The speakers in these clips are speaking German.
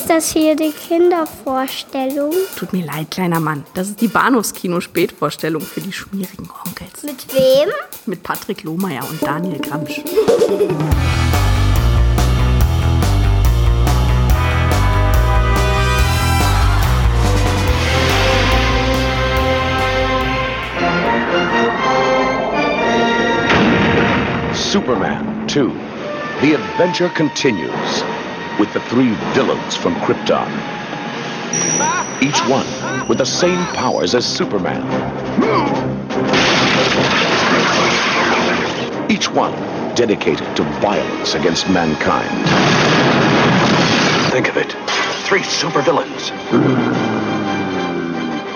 Ist das hier die Kindervorstellung? Tut mir leid, kleiner Mann. Das ist die Bahnhofskino-Spätvorstellung für die schmierigen Onkels. Mit wem? Mit Patrick Lohmeier und Daniel Gramsch. Superman 2. The adventure continues with the three villains from Krypton. Each one with the same powers as Superman. Each one dedicated to violence against mankind. Think of it. Three supervillains.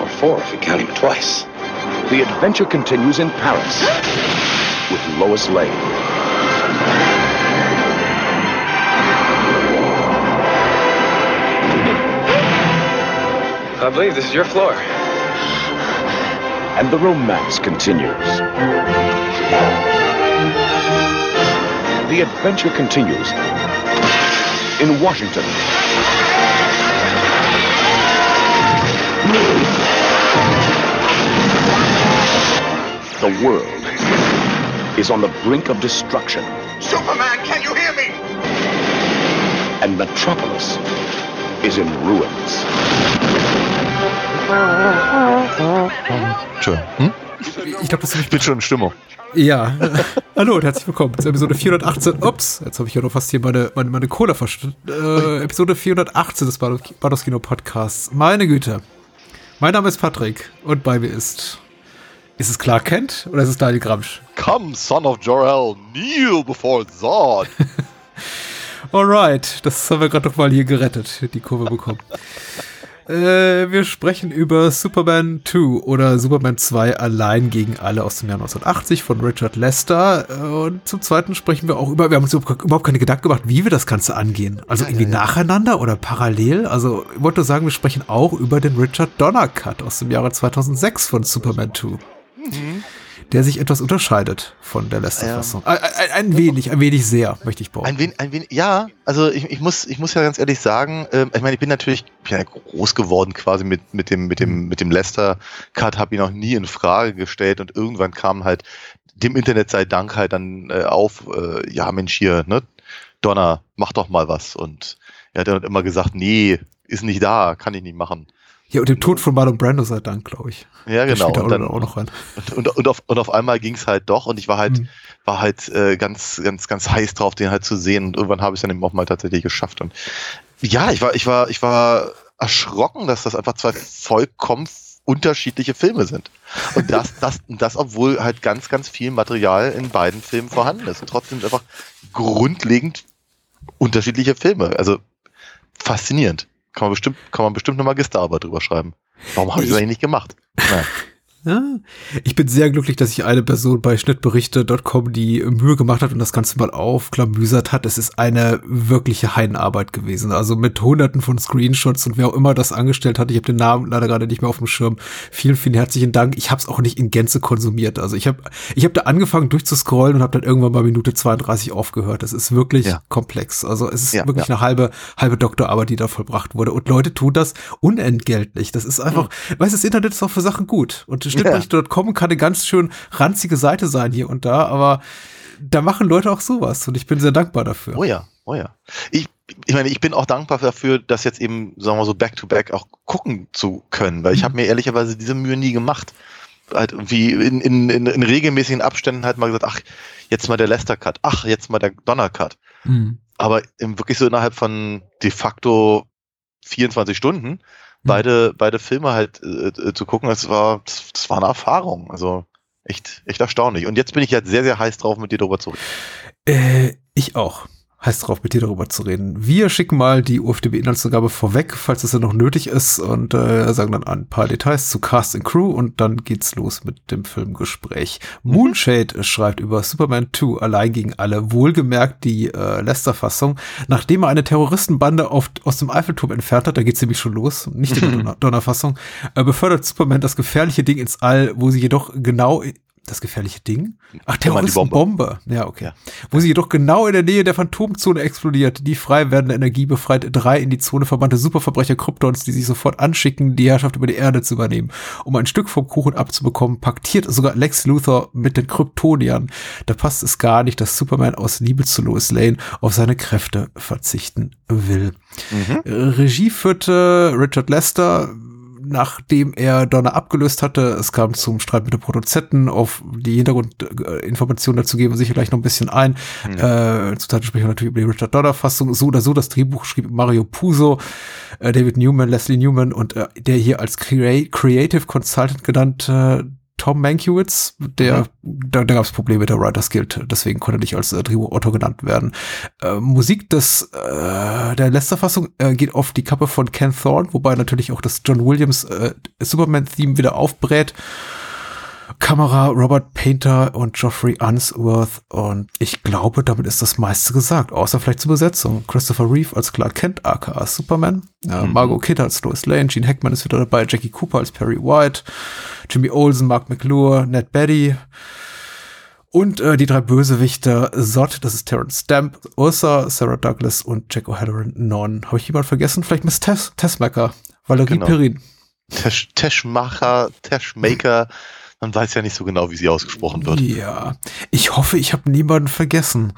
Or four if you count him twice. The adventure continues in Paris with Lois Lane. I believe this is your floor. And the romance continues. The adventure continues in Washington. The world is on the brink of destruction. Superman, can you hear me? And Metropolis is in ruins. Tja, hm? Ich glaube, das Ich bin schon in Stimmung. Ja. Hallo und herzlich willkommen zu Episode 418. Ups, jetzt habe ich ja noch fast hier meine, meine, meine Cola verschüttet. Äh, Episode 418 des Bados Kino Podcasts. Meine Güte. Mein Name ist Patrick und bei mir ist. Ist es Clark Kent oder ist es Daniel Gramsch? Come, son of Jor-El, kneel before Zod. Alright, das haben wir gerade doch mal hier gerettet, die Kurve bekommen. äh, wir sprechen über Superman 2 oder Superman 2 allein gegen alle aus dem Jahr 1980 von Richard Lester. Äh, Und zum zweiten sprechen wir auch über, wir haben uns überhaupt keine Gedanken gemacht, wie wir das Ganze angehen. Also irgendwie nacheinander oder parallel. Also ich wollte sagen, wir sprechen auch über den Richard Donner Cut aus dem Jahre 2006 von Superman 2 der sich etwas unterscheidet von der Lester-Fassung. Ein, ein, ein wenig, ein wenig sehr, möchte ich behaupten. Ein wenig, ein wenig, ja, also ich, ich muss, ich muss ja ganz ehrlich sagen, ähm, ich meine, ich bin natürlich ich bin ja groß geworden quasi mit, mit dem, mit dem, mit dem Lester-Cut, habe ihn auch nie in Frage gestellt und irgendwann kam halt dem Internet sei Dank halt dann äh, auf, äh, ja Mensch hier, ne, Donner, mach doch mal was und er hat dann immer gesagt, nee, ist nicht da, kann ich nicht machen. Ja, und dem Tod von Marlon Brando sei Dank, glaube ich. Ja, genau. da Und dann, auch noch rein. und, und, auf, und auf einmal ging es halt doch und ich war halt, Mhm. war halt äh, ganz, ganz, ganz heiß drauf, den halt zu sehen. Und irgendwann habe ich es dann eben auch mal tatsächlich geschafft. Und ja, ich war, ich war, ich war erschrocken, dass das einfach zwei vollkommen unterschiedliche Filme sind. Und das, das, das, obwohl halt ganz, ganz viel Material in beiden Filmen vorhanden ist. Und trotzdem einfach grundlegend unterschiedliche Filme. Also faszinierend. Kann man bestimmt, kann man bestimmt eine Magisterarbeit drüber schreiben. Warum habe ich das Ich- eigentlich nicht gemacht? Naja. Ja. Ich bin sehr glücklich, dass sich eine Person bei Schnittberichte.com die Mühe gemacht hat und das Ganze mal aufklamüsert hat. Es ist eine wirkliche Heidenarbeit gewesen. Also mit hunderten von Screenshots und wer auch immer das angestellt hat. Ich habe den Namen leider gerade nicht mehr auf dem Schirm. Vielen, vielen herzlichen Dank. Ich habe es auch nicht in Gänze konsumiert. Also ich habe ich hab da angefangen durchzuscrollen und habe dann irgendwann bei Minute 32 aufgehört. Es ist wirklich Ja. komplex. Also es ist Ja, wirklich ja. eine halbe, halbe Doktorarbeit, die da vollbracht wurde. Und Leute tun das unentgeltlich. Das ist einfach, weißt du, das Internet ist auch für Sachen gut. Und Schnittbericht.com kann eine ganz schön ranzige Seite sein hier und da, aber da machen Leute auch sowas und ich bin sehr dankbar dafür. Oh ja, oh ja. Ich, ich meine, ich bin auch dankbar dafür, das jetzt eben, sagen wir so, back-to-back auch gucken zu können, weil ich habe mir ehrlicherweise diese Mühe nie gemacht. Halt irgendwie in, in, in, in regelmäßigen Abständen halt mal gesagt, ach, jetzt mal der Lester-Cut, ach, jetzt mal der Donner-Cut. Mhm. Aber wirklich so innerhalb von de facto 24 Stunden beide, beide Filme halt äh, äh, zu gucken, das war, das, das war eine Erfahrung. Also echt, echt erstaunlich. Und jetzt bin ich halt sehr, sehr heiß drauf, mit dir darüber zu reden. Äh, ich auch. Heißt drauf, mit dir darüber zu reden. Wir schicken mal die UFDB-Inhaltsangabe vorweg, falls es ja noch nötig ist, und äh, sagen dann ein paar Details zu Cast and Crew und dann geht's los mit dem Filmgespräch. Moonshade schreibt über Superman 2 allein gegen alle, wohlgemerkt die äh, Lester-Fassung, nachdem er eine Terroristenbande auf, aus dem Eiffelturm entfernt hat, da geht's nämlich schon los, nicht die Donner- Donnerfassung, äh, befördert Superman das gefährliche Ding ins All, wo sie jedoch genau Das gefährliche Ding? Ach, Terroristenbombe. Ja, okay. Ja. Wo sie jedoch genau in der Nähe der Phantomzone explodiert. Die frei werdende Energie befreit drei in die Zone verbannte Superverbrecher Kryptons, die sich sofort anschicken, die Herrschaft über die Erde zu übernehmen. Um ein Stück vom Kuchen abzubekommen, paktiert sogar Lex Luthor mit den Kryptoniern. Da passt es gar nicht, dass Superman aus Liebe zu Lois Lane auf seine Kräfte verzichten will. Äh, Regie führte Richard Lester, nachdem er Donner abgelöst hatte. Es kam zum Streit mit den Produzenten. Auf die Hintergrundinformationen dazu geben wir sicher gleich noch ein bisschen ein. Äh, zurzeit sprechen wir natürlich über die Richard Donner-Fassung. So oder so, das Drehbuch schrieb Mario Puzo, äh, David Newman, Leslie Newman und äh, der hier als Crea Creative Consultant genannte Tom Mankiewicz, der, da, da gab es Probleme mit der Writers Guild, deswegen konnte er nicht als äh, Drehbuchautor genannt werden. Äh, Musik des, äh, der Lester-Fassung äh, geht auf die Kappe von Ken Thorne, wobei natürlich auch das John Williams äh, Superman-Theme wieder aufbrät. Kamera Robert Painter und Geoffrey Unsworth und ich glaube, damit ist das meiste gesagt, außer vielleicht zur Besetzung. Christopher Reeve als Clark Kent, aka Superman, äh, Margot Kidder als Lois Lane, Gene Hackman ist wieder dabei, Jackie Cooper als Perry White, Jimmy Olsen, Mark McClure, Ned Betty. Und äh, die drei Bösewichter Zod, das ist Terrence Stamp, Ursa, Sarah Douglas und Jack O'Halloran. Non. Habe ich jemand vergessen? Vielleicht Miss Tess, Tessmaker, Valerie Genau. Perrin. Tesh, Teschmacher, Teschmaker, man weiß ja nicht so genau, wie sie ausgesprochen wird. Ja, ich hoffe, ich habe niemanden vergessen.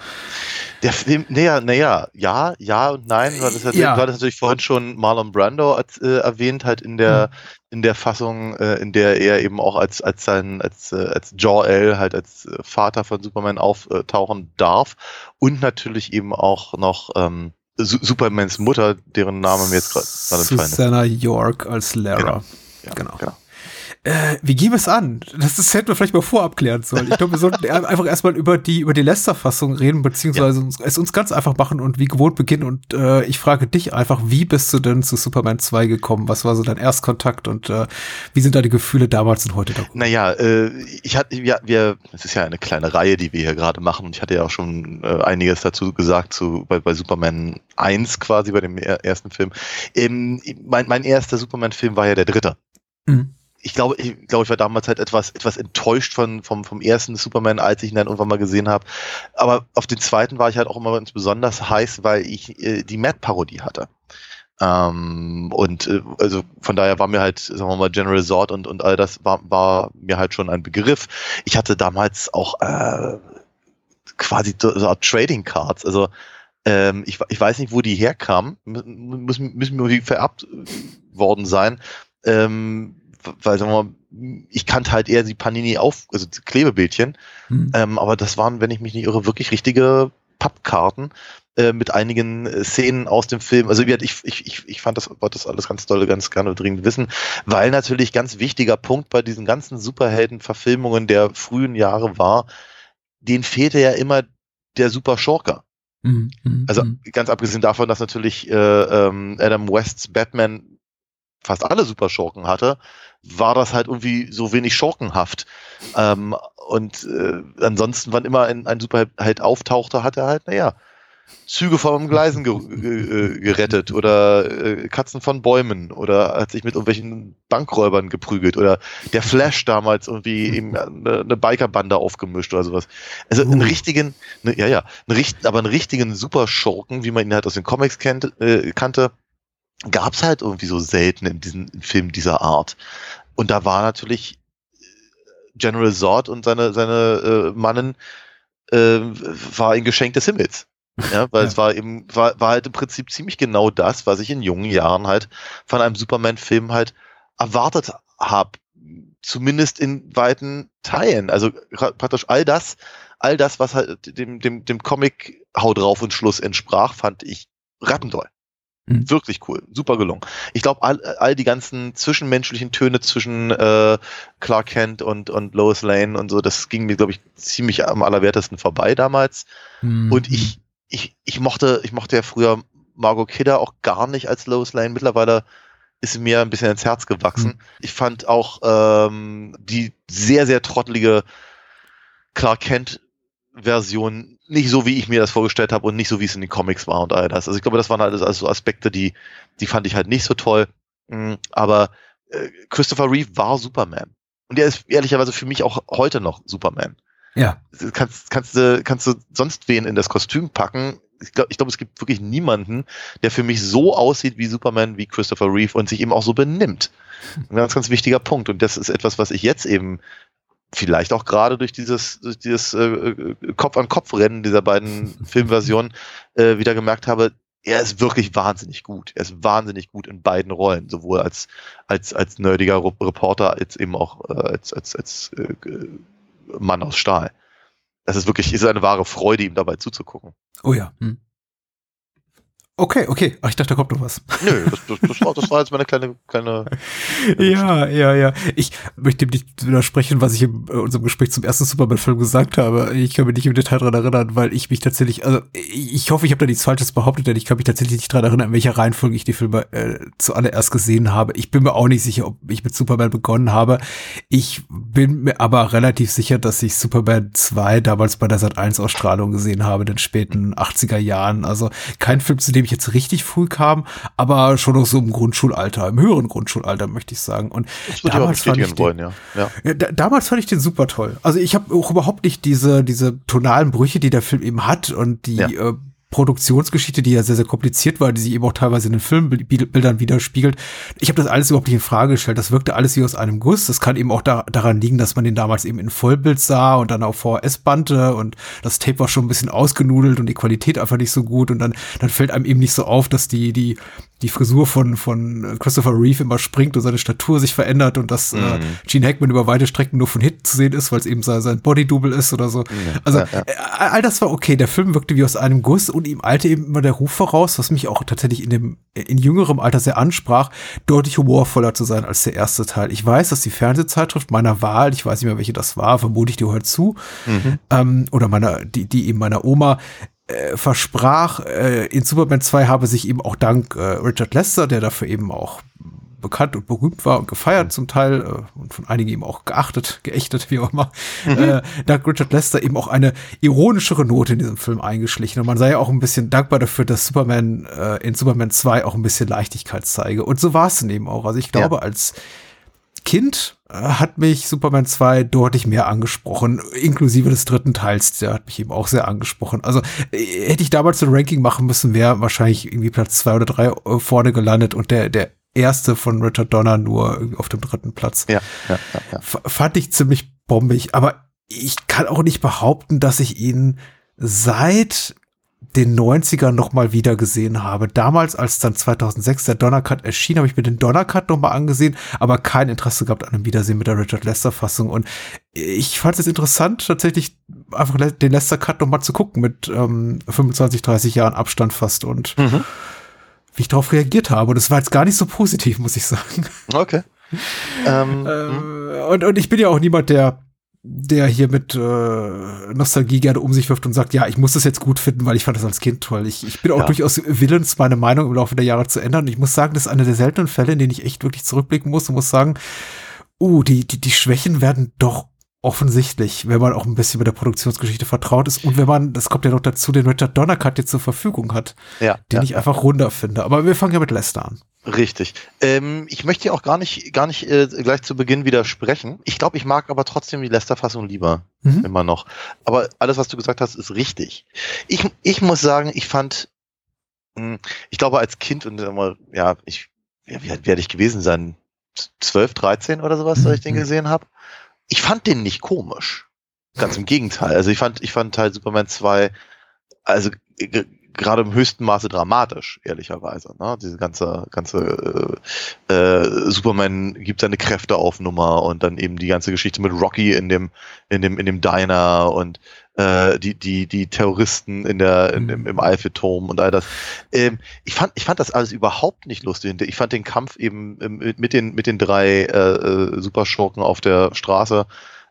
Der Film, naja, naja, ja, ja und nein, weil das, Ja. du hattest natürlich vorhin schon Marlon Brando äh, erwähnt, halt in der, in der Fassung, äh, in der er eben auch als, als sein, als, äh, als Jor-El, halt als äh, Vater von Superman auftauchen darf. Und natürlich eben auch noch, ähm, Su Supermans Mutter, deren Name mir jetzt gerade gerade entfallen ist. Susanna York als Lara. Genau. Ja, genau. genau. Äh, wie gehen wir es an? Das, das hätten wir vielleicht mal vorab klären sollen. Ich glaube, wir sollten einfach erstmal über die, über die Lester-Fassung reden, beziehungsweise uns, es uns ganz einfach machen und wie gewohnt beginnen. Und äh, ich frage dich einfach, wie bist du denn zu Superman 2 gekommen? Was war so dein Erstkontakt und äh, wie sind deine Gefühle damals und heute darüber? Naja, äh, ich hatte, ja, wir, es ist ja eine kleine Reihe, die wir hier gerade machen und ich hatte ja auch schon äh, einiges dazu gesagt zu, bei, bei Superman 1 quasi, bei dem er, ersten Film. Ähm, mein, mein erster Superman-Film war ja der dritte. Mhm. Ich glaube, ich glaube, ich war damals halt etwas, etwas enttäuscht von, vom, vom ersten Superman, als ich ihn dann irgendwann mal gesehen habe. Aber auf den zweiten war ich halt auch immer ganz besonders heiß, weil ich äh, die Matt-Parodie hatte. Ähm, und äh, also von daher war mir halt, sagen wir mal, General Zord und, und all das war, war mir halt schon ein Begriff. Ich hatte damals auch äh, quasi so so Trading Cards, also ähm, ich, ich weiß nicht, wo die herkamen, Mü- müssen, müssen mir irgendwie vererbt worden sein, ähm, weil sagen wir mal, ich kannte halt eher die Panini auf, also Klebebildchen, Hm. ähm, aber das waren, wenn ich mich nicht irre, wirklich richtige Pappkarten äh, mit einigen äh, Szenen aus dem Film. Also ich, ich, ich, fand das, wollte das alles ganz doll, ganz gerne dringend wissen, weil natürlich ganz wichtiger Punkt bei diesen ganzen Superhelden-Verfilmungen der frühen Jahre war, denen fehlte ja immer der Super Schurke. Mhm, mhm, Also mhm. ganz abgesehen davon, dass natürlich äh, ähm, Adam Wests Batman fast alle Superschurken hatte, war das halt irgendwie so wenig schurkenhaft. Ähm, und äh, ansonsten, wann immer ein, ein Superheld auftauchte, hat er halt, naja, Züge vom Gleisen ge ge gerettet oder äh, Katzen von Bäumen oder hat sich mit irgendwelchen Bankräubern geprügelt oder der Flash damals irgendwie eben eine, eine Bikerbande aufgemischt oder sowas. Also einen Uh. richtigen, ne, ja, ja, einen, richt- aber einen richtigen Superschurken, wie man ihn halt aus den Comics kennt, äh, kannte, gab's halt irgendwie so selten in diesen Filmen dieser Art. Und da war natürlich General Zord und seine, seine äh, Mannen äh, war ein Geschenk des Himmels. Ja, weil Ja. es war eben, war, war halt im Prinzip ziemlich genau das, was ich in jungen Jahren halt von einem Superman-Film halt erwartet habe. Zumindest in weiten Teilen. Also pra- praktisch all das, all das, was halt dem, dem, dem Comic Hau drauf und Schluss entsprach, fand ich rattendoll. Mhm. Wirklich cool, super gelungen. Ich glaube, all, all die ganzen zwischenmenschlichen Töne zwischen äh, Clark Kent und, und Lois Lane und so, das ging mir, glaube ich, ziemlich am allerwertesten vorbei damals. Mhm. Und ich, ich, ich mochte, ich mochte ja früher Margot Kidder auch gar nicht als Lois Lane. Mittlerweile ist sie mir ein bisschen ins Herz gewachsen. Ich fand auch ähm, die sehr, sehr trottelige Clark Kent Version nicht so, wie ich mir das vorgestellt habe und nicht so, wie es in den Comics war und all das. Also ich glaube, das waren alles also so Aspekte, die, die fand ich halt nicht so toll. Mm, Aber äh, Christopher Reeve war Superman. Und der ist ehrlicherweise für mich auch heute noch Superman. Ja. Kannst, kannst, du, kannst du sonst wen in das Kostüm packen? Ich glaube, ich glaub, es gibt wirklich niemanden, der für mich so aussieht wie Superman, wie Christopher Reeve und sich eben auch so benimmt. Ein ganz, ganz wichtiger Punkt. Und das ist etwas, was ich jetzt eben vielleicht auch gerade durch dieses, durch dieses äh, Kopf-an-Kopf-Rennen dieser beiden Filmversionen äh, wieder gemerkt habe, er ist wirklich wahnsinnig gut. Er ist wahnsinnig gut in beiden Rollen, sowohl als, als, als nerdiger Reporter, als eben auch äh, als, als, als äh, Mann aus Stahl. Das ist wirklich, ist eine wahre Freude, ihm dabei zuzugucken. Oh ja. Hm. Okay, okay. Ach, ich dachte, da kommt noch was. Nö, das, das, das, war, das war jetzt meine kleine, kleine. ja, ja, ja. Ich möchte nicht widersprechen, was ich in äh, unserem Gespräch zum ersten Superman-Film gesagt habe. Ich kann mich nicht im Detail daran erinnern, weil ich mich tatsächlich, also ich hoffe, ich habe da nichts Falsches behauptet, denn ich kann mich tatsächlich nicht daran erinnern, in welcher Reihenfolge ich die Filme äh, zuallererst gesehen habe. Ich bin mir auch nicht sicher, ob ich mit Superman begonnen habe. Ich bin mir aber relativ sicher, dass ich Superman 2 damals bei der Sat 1 Ausstrahlung gesehen habe, in den späten 80er Jahren. Also kein Film, zu dem ich jetzt richtig früh kam, aber schon noch so im Grundschulalter, im höheren Grundschulalter, möchte ich sagen. Und damals fand ich den, wollen, ja. Ja. ja da, damals fand ich den super toll. Also ich habe auch überhaupt nicht diese, diese tonalen Brüche, die der Film eben hat und die ja. äh, Produktionsgeschichte, die ja sehr, sehr kompliziert war, die sich eben auch teilweise in den Filmbildern widerspiegelt. Ich habe das alles überhaupt nicht in Frage gestellt. Das wirkte alles wie aus einem Guss. Das kann eben auch da, daran liegen, dass man den damals eben in Vollbild sah und dann auf VHS-Bande und das Tape war schon ein bisschen ausgenudelt und die Qualität einfach nicht so gut und dann, dann fällt einem eben nicht so auf, dass die, die, die Frisur von, von Christopher Reeve immer springt und seine Statur sich verändert und dass äh, mhm. äh, Gene Hackman über weite Strecken nur von hinten zu sehen ist, weil es eben sein, sein Body-Double ist oder so. Mhm. Also ja, ja. Äh, all das war okay. Der Film wirkte wie aus einem Guss und ihm eilte eben immer der Ruf voraus, was mich auch tatsächlich in dem in jüngerem Alter sehr ansprach, deutlich humorvoller zu sein als der erste Teil. Ich weiß, dass die Fernsehzeitschrift meiner Wahl, ich weiß nicht mehr, welche das war, vermute ich die heute zu, mhm. ähm, oder meiner, die, die eben meiner Oma, äh, versprach, äh, in Superman 2 habe sich eben auch dank äh, Richard Lester, der dafür eben auch bekannt und berühmt war und gefeiert zum Teil äh, und von einigen eben auch geachtet, geächtet, wie auch immer, mhm. äh, dank Richard Lester eben auch eine ironischere Note in diesem Film eingeschlichen. Und man sei ja auch ein bisschen dankbar dafür, dass Superman äh, in Superman 2 auch ein bisschen Leichtigkeit zeige. Und so war es dann eben auch. Also ich glaube, ja. als Kind äh, hat mich Superman 2 deutlich mehr angesprochen, inklusive des dritten Teils, der hat mich eben auch sehr angesprochen. Also äh, hätte ich damals ein Ranking machen müssen, wäre wahrscheinlich irgendwie Platz zwei oder drei äh, vorne gelandet und der, der erste von Richard Donner nur auf dem dritten Platz. Ja, ja, ja, ja. Fand ich ziemlich bombig, aber ich kann auch nicht behaupten, dass ich ihn seit den 90ern nochmal wieder gesehen habe. Damals, als dann 2006 der Donnercut erschien, habe ich mir den Donnercut nochmal angesehen, aber kein Interesse gehabt an einem Wiedersehen mit der Richard Lester Fassung. Und ich fand es interessant, tatsächlich einfach den Lester Cut nochmal zu gucken mit ähm, 25, 30 Jahren Abstand fast und mhm. wie ich darauf reagiert habe. Und es war jetzt gar nicht so positiv, muss ich sagen. Okay. ähm, ähm, und, und ich bin ja auch niemand, der der hier mit äh, Nostalgie gerne um sich wirft und sagt, ja, ich muss das jetzt gut finden, weil ich fand das als Kind toll. Ich, ich bin auch ja. durchaus willens, meine Meinung im Laufe der Jahre zu ändern. Und ich muss sagen, das ist einer der seltenen Fälle, in denen ich echt wirklich zurückblicken muss und muss sagen, uh, die, die, die Schwächen werden doch offensichtlich, wenn man auch ein bisschen mit der Produktionsgeschichte vertraut ist und wenn man, das kommt ja noch dazu, den Richard Donner Cut jetzt zur Verfügung hat, ja, den ja, ich einfach runter finde. Aber wir fangen ja mit Lester an. Richtig. Ähm, ich möchte ja auch gar nicht, gar nicht äh, gleich zu Beginn widersprechen. Ich glaube, ich mag aber trotzdem die Lester-Fassung lieber. Mhm. Immer noch. Aber alles, was du gesagt hast, ist richtig. Ich, ich muss sagen, ich fand, mh, hm, ich glaube, als Kind und immer, ja, ich, ja, wie werde ich gewesen sein? 12, 13 oder sowas, als ich den mhm. gesehen habe ich fand den nicht komisch. Ganz im Gegenteil. Also ich fand, ich fand Teil Superman 2, also gerade im höchsten Maße dramatisch, ehrlicherweise. Ne? Diese ganze, ganze äh, äh, Superman gibt seine Kräfte auf Nummer und dann eben die ganze Geschichte mit Rocky in dem, in dem, in dem Diner und äh, die, die, die Terroristen in der, in, im, im Eiffelturm und all das. Ähm, ich fand, ich fand das alles überhaupt nicht lustig. Ich fand den Kampf eben mit den, mit den drei äh, äh, Superschurken auf der Straße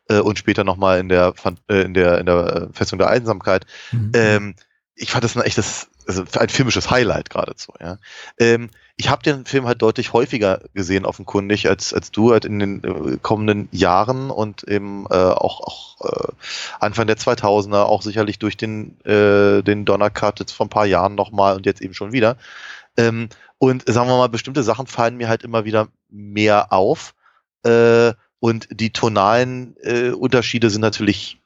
äh, und später nochmal in der, äh, in der, in der Festung der Einsamkeit. Mhm. Ähm, ich fand das ein echtes, also ein filmisches Highlight geradezu. Ja. Ähm, ich habe den Film halt deutlich häufiger gesehen, offenkundig, als, als du halt in den äh, kommenden Jahren und eben äh, auch, auch äh, Anfang der 2000er, auch sicherlich durch den, äh, den Donnercut jetzt vor ein paar Jahren nochmal und jetzt eben schon wieder. Ähm, und sagen wir mal, bestimmte Sachen fallen mir halt immer wieder mehr auf. Äh, Und die tonalen äh, Unterschiede sind natürlich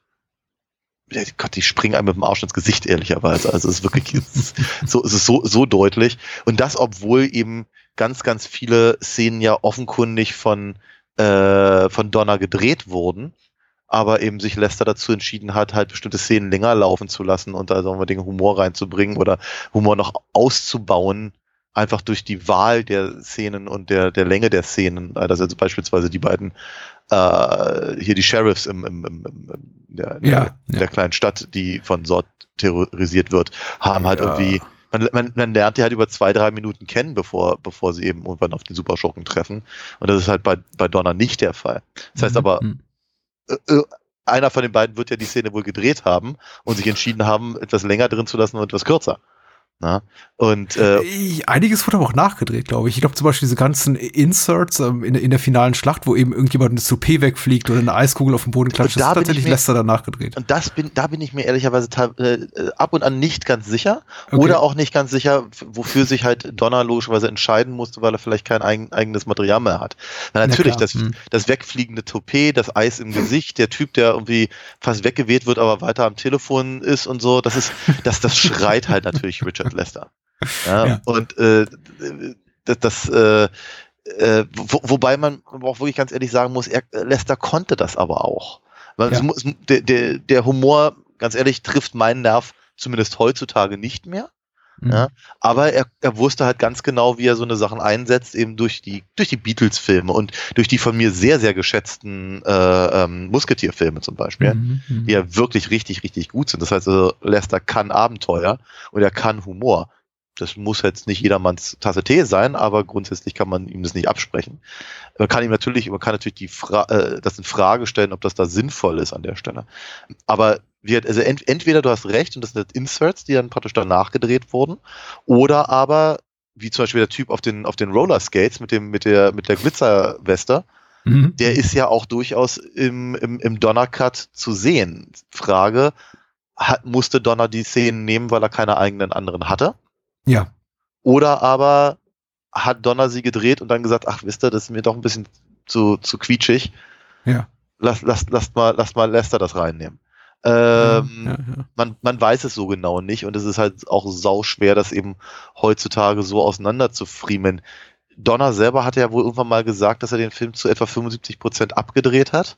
Gott, die springen einem mit dem Arsch ins Gesicht, ehrlicherweise. Also es ist wirklich es ist so, es ist so, so deutlich. Und das, obwohl eben ganz, ganz viele Szenen ja offenkundig von, äh, von Donner gedreht wurden, aber eben sich Lester dazu entschieden hat, halt bestimmte Szenen länger laufen zu lassen und da sagen wir den Humor reinzubringen oder Humor noch auszubauen, einfach durch die Wahl der Szenen und der, der Länge der Szenen. Also beispielsweise die beiden äh, hier die Sheriffs im, im, im, im der, Ja, der, ja. der kleinen Stadt, die von Sort terrorisiert wird, haben halt Ja. irgendwie man, man, man lernt die halt über zwei, drei Minuten kennen, bevor, bevor sie eben irgendwann auf den Superschurken treffen. Und das ist halt bei, bei Donner nicht der Fall. Das heißt aber, Mhm. äh, äh, einer von den beiden wird ja die Szene wohl gedreht haben und sich entschieden haben, etwas länger drin zu lassen und etwas kürzer. Na? Und äh, Einiges wurde aber auch nachgedreht, glaube ich. Ich glaube zum Beispiel diese ganzen Inserts ähm, in, in der finalen Schlacht, wo eben irgendjemand eine Toupet wegfliegt oder eine Eiskugel auf den Boden klatscht, Und das da ist tatsächlich mir- Lester dann nachgedreht. Und das bin, da bin ich mir ehrlicherweise teil- äh, ab und an nicht ganz sicher. Okay. Oder auch nicht ganz sicher, wofür sich halt Donner logischerweise entscheiden musste, weil er vielleicht kein eigen, eigenes Material mehr hat. Na, Na natürlich, klar, das, hm. das wegfliegende Toupet, das Eis im Gesicht, der Typ, der irgendwie fast weggeweht wird, aber weiter am Telefon ist und so, das ist, das, das schreit halt natürlich Richard Lester. Ja, Ja. Und äh, das, das äh, äh, wo, wobei man auch wirklich ganz ehrlich sagen muss, er, Lester konnte das aber auch. Weil Ja. es der, der, der Humor, ganz ehrlich, trifft meinen Nerv zumindest heutzutage nicht mehr. Mhm. Ja, aber er, er wusste halt ganz genau, wie er so eine Sachen einsetzt, eben durch die, durch die Beatles-Filme und durch die von mir sehr, sehr geschätzten äh, ähm, Musketier-Filme zum Beispiel, Mhm, mhm. die ja wirklich richtig, richtig gut sind. Das heißt also, Lester kann Abenteuer und er kann Humor. Das muss jetzt nicht jedermanns Tasse Tee sein, aber grundsätzlich kann man ihm das nicht absprechen. Man kann ihm natürlich, man kann natürlich die Fra äh, das in Frage stellen, ob das da sinnvoll ist an der Stelle. Aber wir, also ent, entweder du hast recht und das sind Inserts, die dann praktisch danach gedreht wurden, oder aber wie zum Beispiel der Typ auf den auf den Roller Skates mit dem mit der mit der Glitzerweste, Mhm. der ist ja auch durchaus im im, im Donner Cut zu sehen. Frage: hat, musste Donner die Szenen nehmen, weil er keine eigenen anderen hatte? Ja. Oder aber hat Donner sie gedreht und dann gesagt, ach wisst ihr, das ist mir doch ein bisschen zu, zu quietschig. Ja. Lass, lass, lasst mal, lasst mal Lester das reinnehmen. Ähm, ja, ja. Man, man weiß es so genau nicht und es ist halt auch sau schwer, das eben heutzutage so auseinander zu. Donner selber hatte ja wohl irgendwann mal gesagt, dass er den Film zu etwa 75 Prozent abgedreht hat.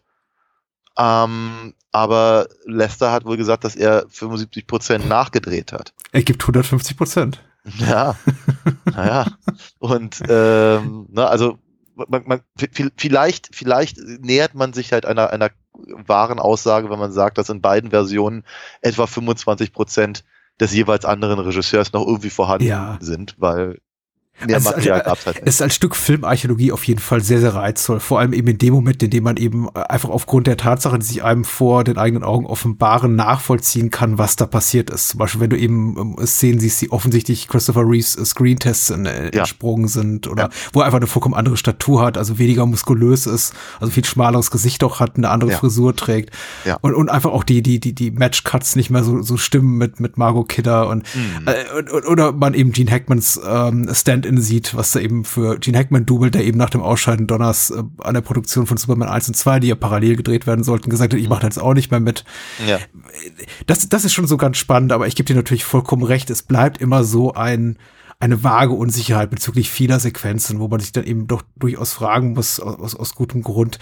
Ähm, aber Lester hat wohl gesagt, dass er 75 Prozent nachgedreht hat. Er gibt 150 Prozent. Ja, naja. Und ähm, ne, also man, man, vi- vielleicht, vielleicht nähert man sich halt einer, einer wahren Aussage, wenn man sagt, dass in beiden Versionen etwa 25 Prozent des jeweils anderen Regisseurs noch irgendwie vorhanden Ja. sind, weil mehr Also, Material also, gab's halt nicht. Es ist als Stück Filmarchäologie auf jeden Fall sehr, sehr reizvoll. Vor allem eben in dem Moment, in dem man eben äh, einfach aufgrund der Tatsache, die sich einem vor den eigenen Augen offenbaren, nachvollziehen kann, was da passiert ist. Zum Beispiel, wenn du eben ähm, Szenen siehst, die offensichtlich Christopher Reeves äh, Screentests äh, Ja. entsprungen sind oder Ja. wo er einfach eine vollkommen andere Statur hat, also weniger muskulös ist, also viel schmaleres Gesicht auch hat, eine andere Ja. Frisur trägt Ja. und, und einfach auch die, die, die, die Matchcuts nicht mehr so, so stimmen mit, mit Margot Kidder und Mhm. äh, und- oder man eben Gene Hackmans ähm, Stand-in sieht, was da eben für Gene Hackman Double, der eben nach dem Ausscheiden Donners äh, an der Produktion von Superman 1 und 2, die ja parallel gedreht werden sollten, gesagt hat, ich mache da jetzt auch nicht mehr mit. Ja. Das, das ist schon so ganz spannend, aber ich gebe dir natürlich vollkommen recht, es bleibt immer so ein eine vage Unsicherheit bezüglich vieler Sequenzen, wo man sich dann eben doch durchaus fragen muss, aus, aus, gutem Grund,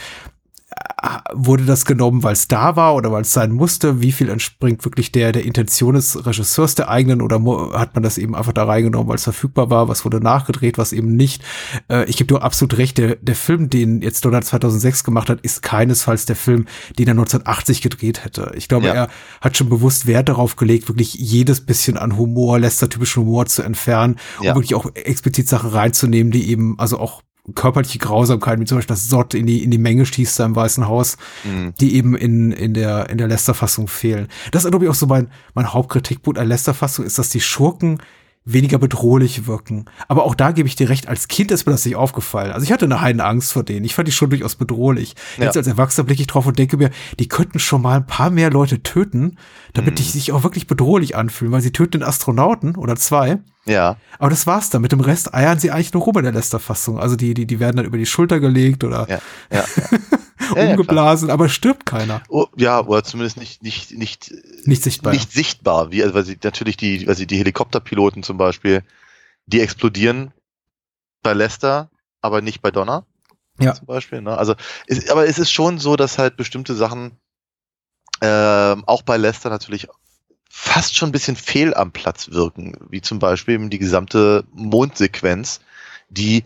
wurde das genommen, weil es da war oder weil es sein musste? Wie viel entspringt wirklich der, der Intention des Regisseurs der eigenen oder hat man das eben einfach da reingenommen, weil es verfügbar war? Was wurde nachgedreht, was eben nicht? Äh, ich gebe dir absolut recht, der, der Film, den jetzt Donald 2006 gemacht hat, ist keinesfalls der Film, den er 1980 gedreht hätte. Ich glaube, Ja. er hat schon bewusst Wert darauf gelegt, wirklich jedes bisschen an Humor, Lester-typischen Humor zu entfernen und Ja. wirklich auch explizit Sachen reinzunehmen, die eben, also auch körperliche Grausamkeiten, wie zum Beispiel das Sott in die, in die Menge schießt da im Weißen Haus, Mhm. die eben in, in der, in der Lester-Fassung fehlen. Das ist, glaube ich, auch so mein, mein Hauptkritikpunkt an Lester-Fassung ist, dass die Schurken weniger bedrohlich wirken. Aber auch da gebe ich dir recht, als Kind ist mir das nicht aufgefallen. Also ich hatte eine Heidenangst vor denen. Ich fand die schon durchaus bedrohlich. Ja. Jetzt als Erwachsener blicke ich drauf und denke mir, die könnten schon mal ein paar mehr Leute töten, damit die sich auch wirklich bedrohlich anfühlen, weil sie töten den Astronauten oder zwei. Ja. Aber das war's dann. Mit dem Rest eiern sie eigentlich nur rum in der Lester-Fassung. Also die, die, die werden dann über die Schulter gelegt oder Ja. Ja. Ja, umgeblasen, aber stirbt keiner. Oh, ja, oder zumindest nicht, nicht, nicht, Nicht sichtbar. nicht sichtbar. Wie, also, weil sie natürlich die, weil sie die Helikopterpiloten zum Beispiel, die explodieren bei Lester, aber nicht bei Donner. Ja. Zum Beispiel. Ne? Also, es, aber es ist schon so, dass halt bestimmte Sachen ähm, auch bei Lester natürlich fast schon ein bisschen fehl am Platz wirken, wie zum Beispiel eben die gesamte Mondsequenz, die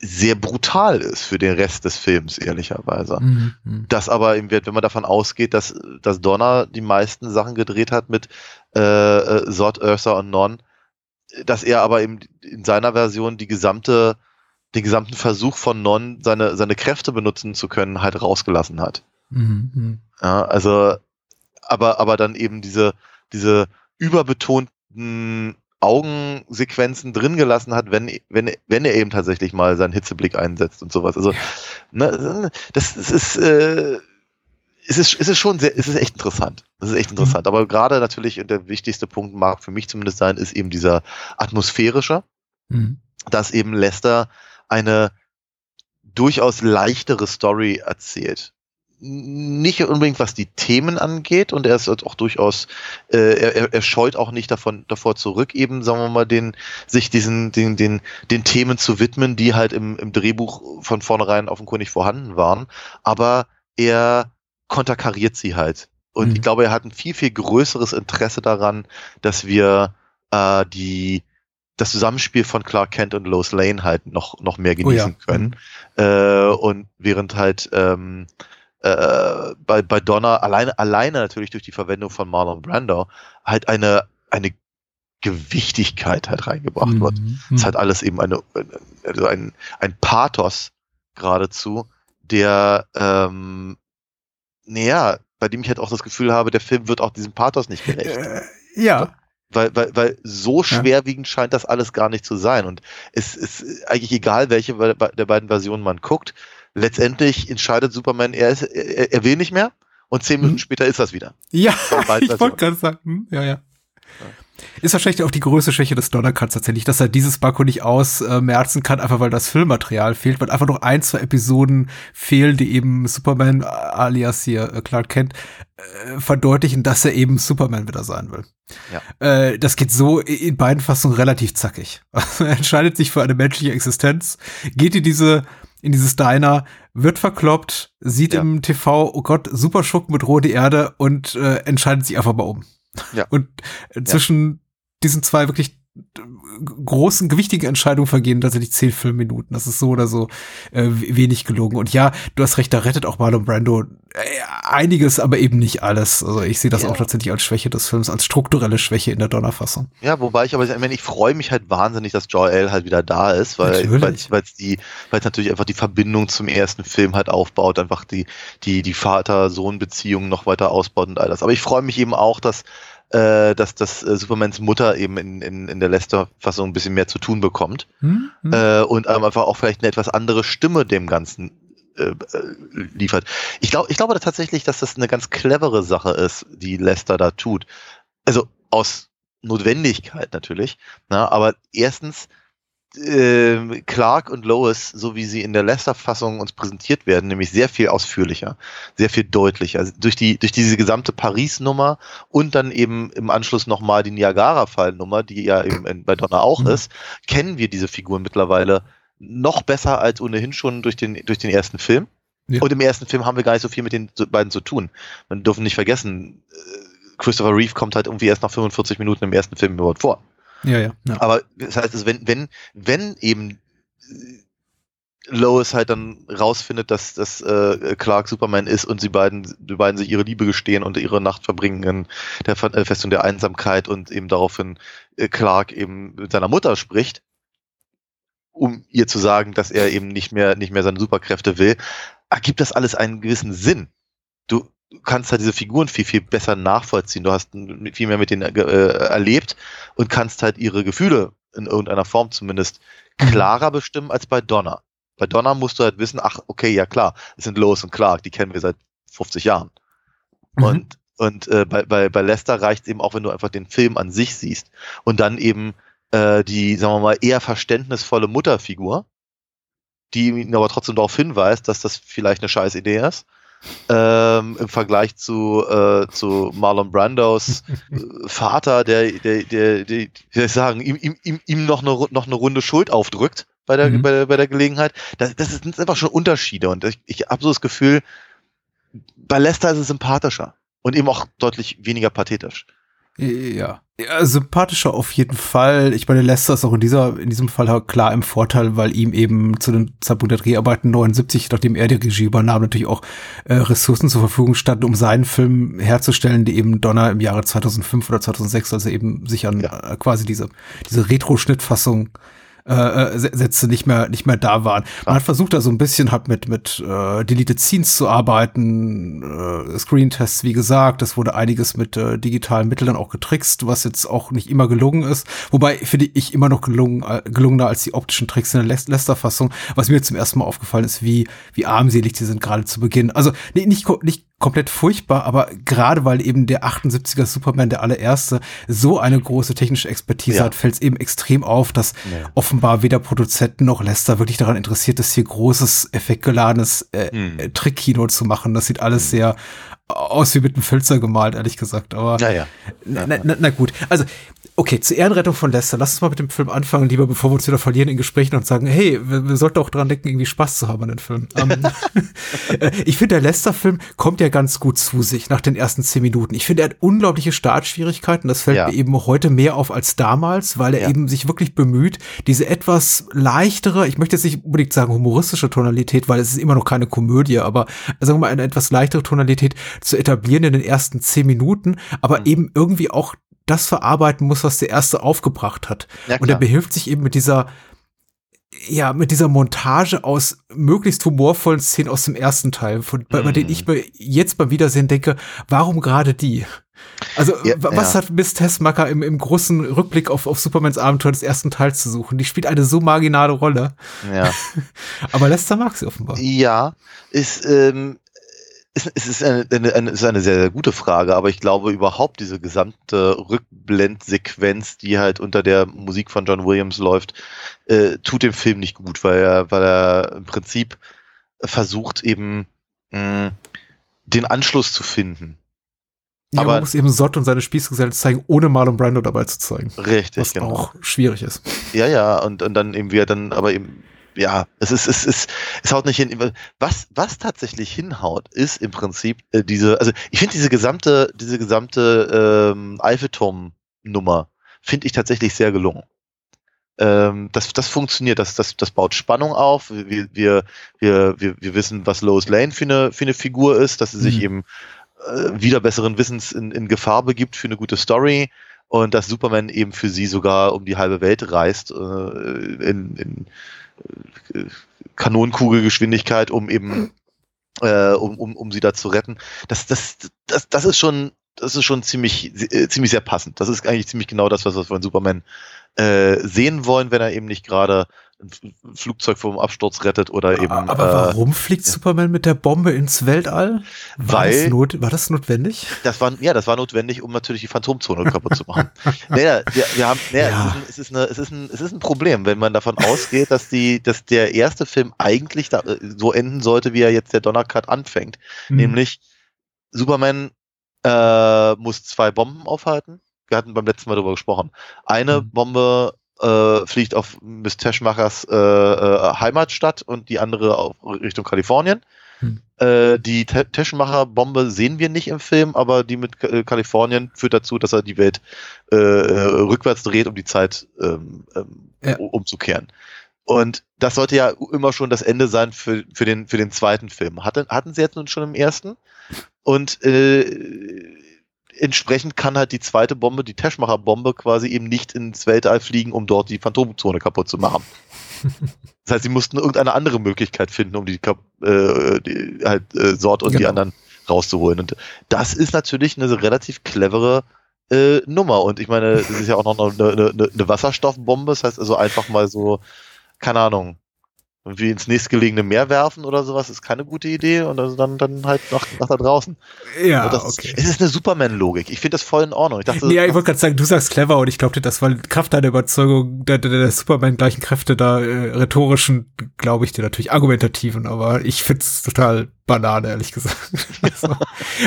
sehr brutal ist für den Rest des Films, ehrlicherweise. Mhm. mhm. Das aber eben, wird, wenn man davon ausgeht, dass, dass Donner die meisten Sachen gedreht hat mit äh, äh, Zod, Ursa und Non, dass er aber eben in seiner Version die gesamte, den gesamten Versuch von Non, seine, seine Kräfte benutzen zu können, halt rausgelassen hat. Mhm. Mhm. Ja, also, aber, aber dann eben diese, diese überbetonten Augensequenzen drin gelassen hat, wenn, wenn, wenn er eben tatsächlich mal seinen Hitzeblick einsetzt und sowas. Also, ne, das, das ist, äh, es ist, es ist schon sehr, es ist echt interessant. Das ist echt interessant. Aber gerade natürlich, und der wichtigste Punkt mag für mich zumindest sein, ist eben dieser atmosphärische, Mhm. dass eben Lester eine durchaus leichtere Story erzählt. Nicht unbedingt was die Themen angeht und er ist auch durchaus, äh, er, er- scheut auch nicht davon, davor zurück, eben, sagen wir mal, den, sich diesen, den, den, den Themen zu widmen, die halt im, im Drehbuch von vornherein offenkundig vorhanden waren. Aber er konterkariert sie halt. Und Mhm. ich glaube, er hat ein viel, viel größeres Interesse daran, dass wir äh, die das Zusammenspiel von Clark Kent und Lois Lane halt noch, noch mehr Oh ja. genießen können. Äh, und während halt ähm, äh, bei, bei Donna alleine, alleine natürlich durch die Verwendung von Marlon Brando halt eine, eine Gewichtigkeit halt reingebracht wird. Mhm. Es hat alles eben eine, also ein, ein Pathos geradezu, der, ähm, naja, bei dem ich halt auch das Gefühl habe, der Film wird auch diesem Pathos nicht gerecht. Äh, ja. Weil, weil, weil so Ja. schwerwiegend scheint das alles gar nicht zu sein. Und es ist eigentlich egal, welche der beiden Versionen man guckt. Letztendlich entscheidet Superman, er, ist, er, er will nicht mehr und zehn Minuten Mhm. später ist das wieder. Ja, ich wollte gerade sagen, hm, ja, ja. Ist wahrscheinlich auch die größte Schwäche des Donnercuts tatsächlich, dass er dieses Bakko nicht ausmerzen kann, einfach weil das Filmmaterial fehlt, weil einfach noch ein, zwei Episoden fehlen, die eben Superman, äh, alias hier äh, Clark Kent, äh, verdeutlichen, dass er eben Superman wieder sein will. Ja. Äh, das geht so in beiden Fassungen relativ zackig. Also er entscheidet sich für eine menschliche Existenz, geht in diese in dieses Diner, wird verkloppt, sieht Ja. im TV, oh Gott, super Schuck mit rote Erde und äh, entscheidet sich einfach mal um. Ja. Und äh, zwischen diesen zwei wirklich großen, gewichtigen Entscheidungen vergehen tatsächlich zehn Filmminuten. Das ist so oder so äh, wenig gelogen. Und ja, du hast recht, da rettet auch Marlon Brando äh, einiges, aber eben nicht alles. Also ich sehe das Ja. auch tatsächlich als Schwäche des Films, als strukturelle Schwäche in der Donnerfassung. Ja, wobei ich aber, ich meine, ich freue mich halt wahnsinnig, dass Joel halt wieder da ist, weil es die, weil es natürlich einfach die Verbindung zum ersten Film halt aufbaut, einfach die die die Vater-Sohn-Beziehung noch weiter ausbaut und all das. Aber ich freue mich eben auch, dass äh, dass dass äh, Supermans Mutter eben in in, in der Lester-Fassung ein bisschen mehr zu tun bekommt Hm? Hm? äh, und ähm, einfach auch vielleicht eine etwas andere Stimme dem Ganzen äh, äh, liefert. Ich glaube, ich glaube tatsächlich, dass das eine ganz clevere Sache ist, die Lester da tut. Also aus Notwendigkeit natürlich. Na, aber erstens ähm, Clark und Lois, so wie sie in der Lester-Fassung uns präsentiert werden, nämlich sehr viel ausführlicher, sehr viel deutlicher. Also durch die durch diese gesamte Paris-Nummer und dann eben im Anschluss nochmal die Niagara-Fall-Nummer, die ja eben in, bei Donna auch Mhm. ist, kennen wir diese Figuren mittlerweile noch besser als ohnehin schon durch den durch den ersten Film. Ja. Und im ersten Film haben wir gar nicht so viel mit den beiden zu tun. Man dürfen nicht vergessen, äh, Christopher Reeve kommt halt irgendwie erst nach 45 Minuten im ersten Film überhaupt vor. Ja, ja. ja. Aber das heißt, also wenn, wenn, wenn eben äh, Lois halt dann rausfindet, dass, dass äh, Clark Superman ist und sie beiden, die beiden sich ihre Liebe gestehen und ihre Nacht verbringen in der äh, Festung der Einsamkeit und eben daraufhin äh, Clark eben mit seiner Mutter spricht, um ihr zu sagen, dass er eben nicht mehr, nicht mehr seine Superkräfte will, ergibt das alles einen gewissen Sinn. Du kannst halt diese Figuren viel, viel besser nachvollziehen. Du hast viel mehr mit denen äh, erlebt und kannst halt ihre Gefühle in irgendeiner Form zumindest klarer bestimmen als bei Donna. Bei Donna musst du halt wissen, ach, okay, ja klar, es sind Lois und Clark, die kennen wir seit 50 Jahren. Mhm. Und, und äh, bei, bei, bei Lester reicht es eben auch, wenn du einfach den Film an sich siehst und dann eben äh, die, sagen wir mal, eher verständnisvolle Mutterfigur, die ihn aber trotzdem darauf hinweist, dass das vielleicht eine scheiß Idee ist. Ähm, Im Vergleich zu, äh, zu Marlon Brandos Vater, der, der, der, der, ich sagen, ihm, ihm, ihm, ihm noch, eine, noch eine Runde Schuld aufdrückt bei der, Mhm. bei der, bei der Gelegenheit. Das, das sind einfach schon Unterschiede und ich, ich habe so das Gefühl, bei Lester ist es sympathischer und eben auch deutlich weniger pathetisch. Ja. ja. Sympathischer auf jeden Fall. Ich meine, Lester ist auch in dieser, in diesem Fall halt klar im Vorteil, weil ihm eben zu dem Zeitpunkt der Dreharbeiten 79, nachdem er die Regie übernahm, natürlich auch äh, Ressourcen zur Verfügung standen, um seinen Film herzustellen, die eben Donner im Jahre 2005 oder 2006, also eben sich an Ja. äh, quasi diese, diese Retro-Schnittfassung äh, äh, Sätze nicht mehr nicht mehr da waren. Man hat versucht da so ein bisschen hat mit mit äh, Deleted Scenes zu arbeiten, äh, Screen-Tests wie gesagt, das wurde einiges mit äh, digitalen Mitteln auch getrickst, was jetzt auch nicht immer gelungen ist. Wobei finde ich immer noch gelungen äh, gelungener als die optischen Tricks in der Les- Lester-Fassung. Was mir zum ersten Mal aufgefallen ist, wie wie armselig die sind gerade zu Beginn. Also nee, nicht nicht komplett furchtbar, aber gerade weil eben der 78er Superman, der allererste, so eine große technische Expertise Ja. hat, fällt es eben extrem auf, dass Ja. offenbar weder Produzenten noch Lester wirklich daran interessiert ist, hier großes, effektgeladenes äh, Hm. äh, Trickkino zu machen. Das sieht alles sehr aus wie mit einem Filzer gemalt, ehrlich gesagt. Aber Naja. na, na, na, na gut. Also, okay, zur Ehrenrettung von Lester. Lass uns mal mit dem Film anfangen, lieber bevor wir uns wieder verlieren in Gesprächen und sagen, hey, wir, wir sollten auch dran denken, irgendwie Spaß zu haben an den Film. Ähm, äh, ich finde, der Lester-Film kommt ja ganz gut zu sich nach den ersten zehn Minuten. Ich finde, er hat unglaubliche Startschwierigkeiten. Das fällt Ja. mir eben heute mehr auf als damals, weil er Ja. eben sich wirklich bemüht, diese etwas leichtere, ich möchte jetzt nicht unbedingt sagen humoristische Tonalität, weil es ist immer noch keine Komödie, aber sagen wir mal eine etwas leichtere Tonalität zu etablieren in den ersten zehn Minuten, aber eben irgendwie auch das verarbeiten muss, was der erste aufgebracht hat. Ja, Und er behilft sich eben mit dieser ja, mit dieser Montage aus möglichst humorvollen Szenen aus dem ersten Teil, von, bei, Mhm. denen ich mir jetzt beim Wiedersehen denke, warum gerade die? Also, Ja, wa- was ja. hat Miss Tessmacher im, im großen Rückblick auf, auf Supermans Abenteuer des ersten Teils zu suchen? Die spielt eine so marginale Rolle. Ja. Aber Lester mag sie offenbar. Ja, ist, ähm, ist, es ist eine, eine, eine, ist eine sehr, sehr gute Frage, aber ich glaube überhaupt diese gesamte Rückblendsequenz, die halt unter der Musik von John Williams läuft, äh, tut dem Film nicht gut, weil er, weil er im Prinzip versucht eben mh, den Anschluss zu finden. Ja, aber- man muss eben Sott und seine Spießgesellen zeigen, ohne Marlon Brando dabei zu zeigen. Richtig, Was genau. auch schwierig ist. Ja, ja, und, und dann eben wieder dann, aber eben, ja, es ist, es ist, es haut nicht hin. Was, was tatsächlich hinhaut, ist im Prinzip äh, diese, also ich finde diese gesamte, diese gesamte ähm, Eiffelturm-Nummer finde ich tatsächlich sehr gelungen. Ähm, das, das funktioniert, das, das, das baut Spannung auf. Wir, wir, wir, wir, wir wissen, was Lois Lane für eine, für eine Figur ist, dass sie sich Mhm. eben äh, wieder besseren Wissens in, in Gefahr begibt für eine gute Story und dass Superman eben für sie sogar um die halbe Welt reist äh, in, in Kanonenkugelgeschwindigkeit, um eben äh, um, um, um sie da zu retten. Das, das, das, das ist schon, das ist schon ziemlich, äh, ziemlich sehr passend. Das ist eigentlich ziemlich genau das, was wir von Superman äh, sehen wollen, wenn er eben nicht gerade ein Flugzeug vom Absturz rettet oder eben. Aber äh, warum fliegt Superman mit der Bombe ins Weltall? War, Weil- das, not, war das notwendig? Das war, ja, das war notwendig, um natürlich die Phantomzone kaputt zu machen. naja, wir, wir haben, naja, Ja. es, ist ein, es, ist eine, es, ist ein, es ist ein Problem, wenn man davon ausgeht, dass, die, dass der erste Film eigentlich da, äh, so enden sollte, wie er jetzt der Donnercut anfängt. Hm. Nämlich Superman äh, muss zwei Bomben aufhalten. Wir hatten beim letzten Mal darüber gesprochen. Eine Mhm. Bombe äh, fliegt auf Miss Teschmachers äh, äh, Heimatstadt und die andere auf Richtung Kalifornien. Mhm. Äh, die Te Teschmacher-Bombe sehen wir nicht im Film, aber die mit äh, Kalifornien führt dazu, dass er die Welt rückwärts dreht, um die Zeit ähm, ähm, Ja. umzukehren. Und das sollte ja immer schon das Ende sein für, für, den, für den zweiten Film. Hatte, hatten sie jetzt nun schon im ersten. Und äh, entsprechend kann halt die zweite Bombe, die Teschmacher-Bombe, quasi eben nicht ins Weltall fliegen, um dort die Phantomzone kaputt zu machen. Das heißt, sie mussten irgendeine andere Möglichkeit finden, um die, äh, die halt äh, Sort und die Genau. anderen rauszuholen. Und das ist natürlich eine relativ clevere äh, Nummer. Und ich meine, das ist ja auch noch eine, eine, eine Wasserstoffbombe. Das heißt also einfach mal so, keine Ahnung, irgendwie ins nächstgelegene Meer werfen oder sowas ist keine gute Idee und also dann, dann halt nach, nach da draußen. Ja, Und das, okay. Es ist eine Superman-Logik. Ich finde das voll in Ordnung. Ich dachte, Ja, ich wollte gerade sagen, du sagst clever und ich glaube dir das, weil Kraft deiner Überzeugung der, der, der Superman gleichen Kräfte da äh, rhetorischen, glaube ich dir natürlich argumentativen, aber ich find's total Banane, ehrlich gesagt. so.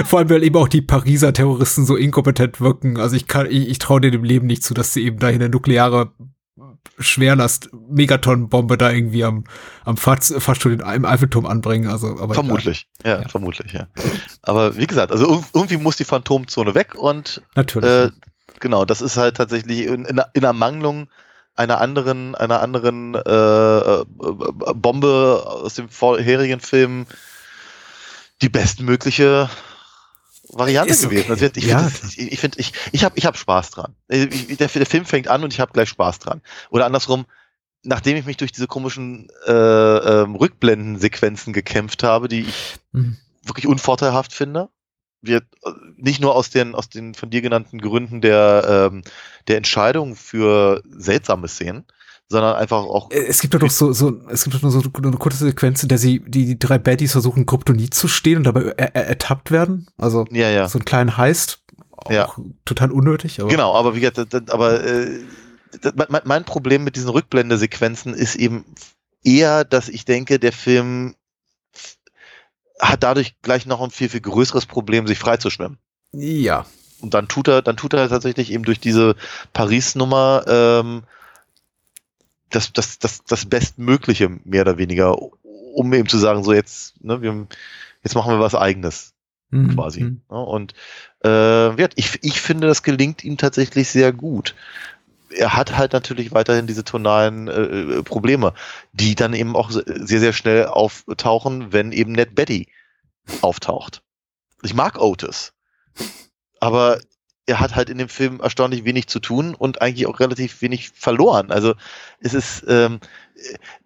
Vor allem, weil eben auch die Pariser Terroristen so inkompetent wirken. Also ich kann, ich, ich traue dir dem Leben nicht zu, dass sie eben da eine nukleare Schwerlast Megaton-Bombe da irgendwie am, am Fahrz- Fahrstuhl in, im Eiffelturm anbringen. Also, aber vermutlich. Ja, Ja. vermutlich, ja. Aber wie gesagt, also irg- irgendwie muss die Phantomzone weg und natürlich. äh, genau, das ist halt tatsächlich in, in, in Ermangelung einer anderen, einer anderen äh, äh, Bombe aus dem vorherigen Film die bestmögliche Variante Ist okay. gewesen. Also ich Ja. finde, ich, ich, find, ich, ich habe ich hab Spaß dran. Ich, der, der Film fängt an und ich habe gleich Spaß dran. Oder andersrum, nachdem ich mich durch diese komischen äh, ähm, Rückblendensequenzen gekämpft habe, die ich Mhm. wirklich unvorteilhaft finde. Wir, äh, nicht nur aus den, aus den von dir genannten Gründen der, ähm, der Entscheidung für seltsame Szenen, sondern einfach auch. Äh, Es gibt doch so, so, es gibt doch nur so eine kurze Sequenz, in der sie, die, die drei Baddies versuchen, Kryptonit zu stehen und dabei er, er, ertappt werden. Also, Ja, ja. so einen kleinen Heist. Auch Ja. total unnötig, aber. Genau, aber wie gesagt, das- aber äh, das- mein, mein Problem mit diesen Rückblendesequenzen ist eben eher, dass ich denke, der Film hat dadurch gleich noch ein viel, viel größeres Problem, sich freizuschwimmen. Ja. Und dann tut er, dann tut er tatsächlich eben durch diese Paris-Nummer ähm, das, das, das, das Bestmögliche, mehr oder weniger, um eben zu sagen, so jetzt, ne, wir, jetzt machen wir was eigenes Mhm. quasi. Mhm. Ne? Und äh, ich, ich finde, das gelingt ihm tatsächlich sehr gut. Er hat halt natürlich weiterhin diese tonalen äh, äh, Probleme, die dann eben auch se- sehr, sehr schnell auftauchen, wenn eben Ned Betty auftaucht. Ich mag Otis, aber er hat halt in dem Film erstaunlich wenig zu tun und eigentlich auch relativ wenig verloren. Also es ist ähm,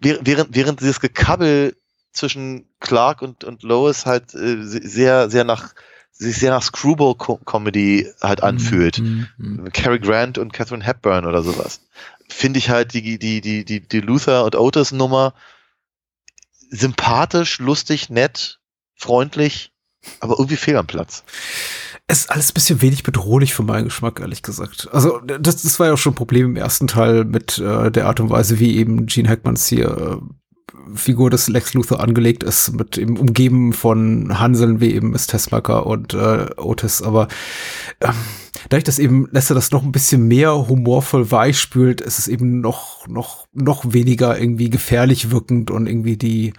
äh, während, während dieses Gekabbel zwischen Clark und, und Lois halt äh, se- sehr, sehr nach sich sehr nach Screwball-Comedy halt anfühlt. Mhm. Mhm. Cary Grant und Catherine Hepburn oder sowas. Finde ich halt die, die, die, die, die Luther und Otis Nummer sympathisch, lustig, nett, freundlich, aber irgendwie fehl am Platz. Es ist alles ein bisschen wenig bedrohlich für meinen Geschmack, ehrlich gesagt. Also, das, das war ja auch schon ein Problem im ersten Teil mit äh, der Art und Weise, wie eben Gene Hackmans hier äh, Figur des Lex Luthor angelegt ist, mit eben umgeben von Hanseln wie eben Miss Tessmacher und äh, Otis. Aber ähm, dadurch, dass eben Lester das noch ein bisschen mehr humorvoll weich spült, ist es eben noch, noch, noch weniger irgendwie gefährlich wirkend und irgendwie die,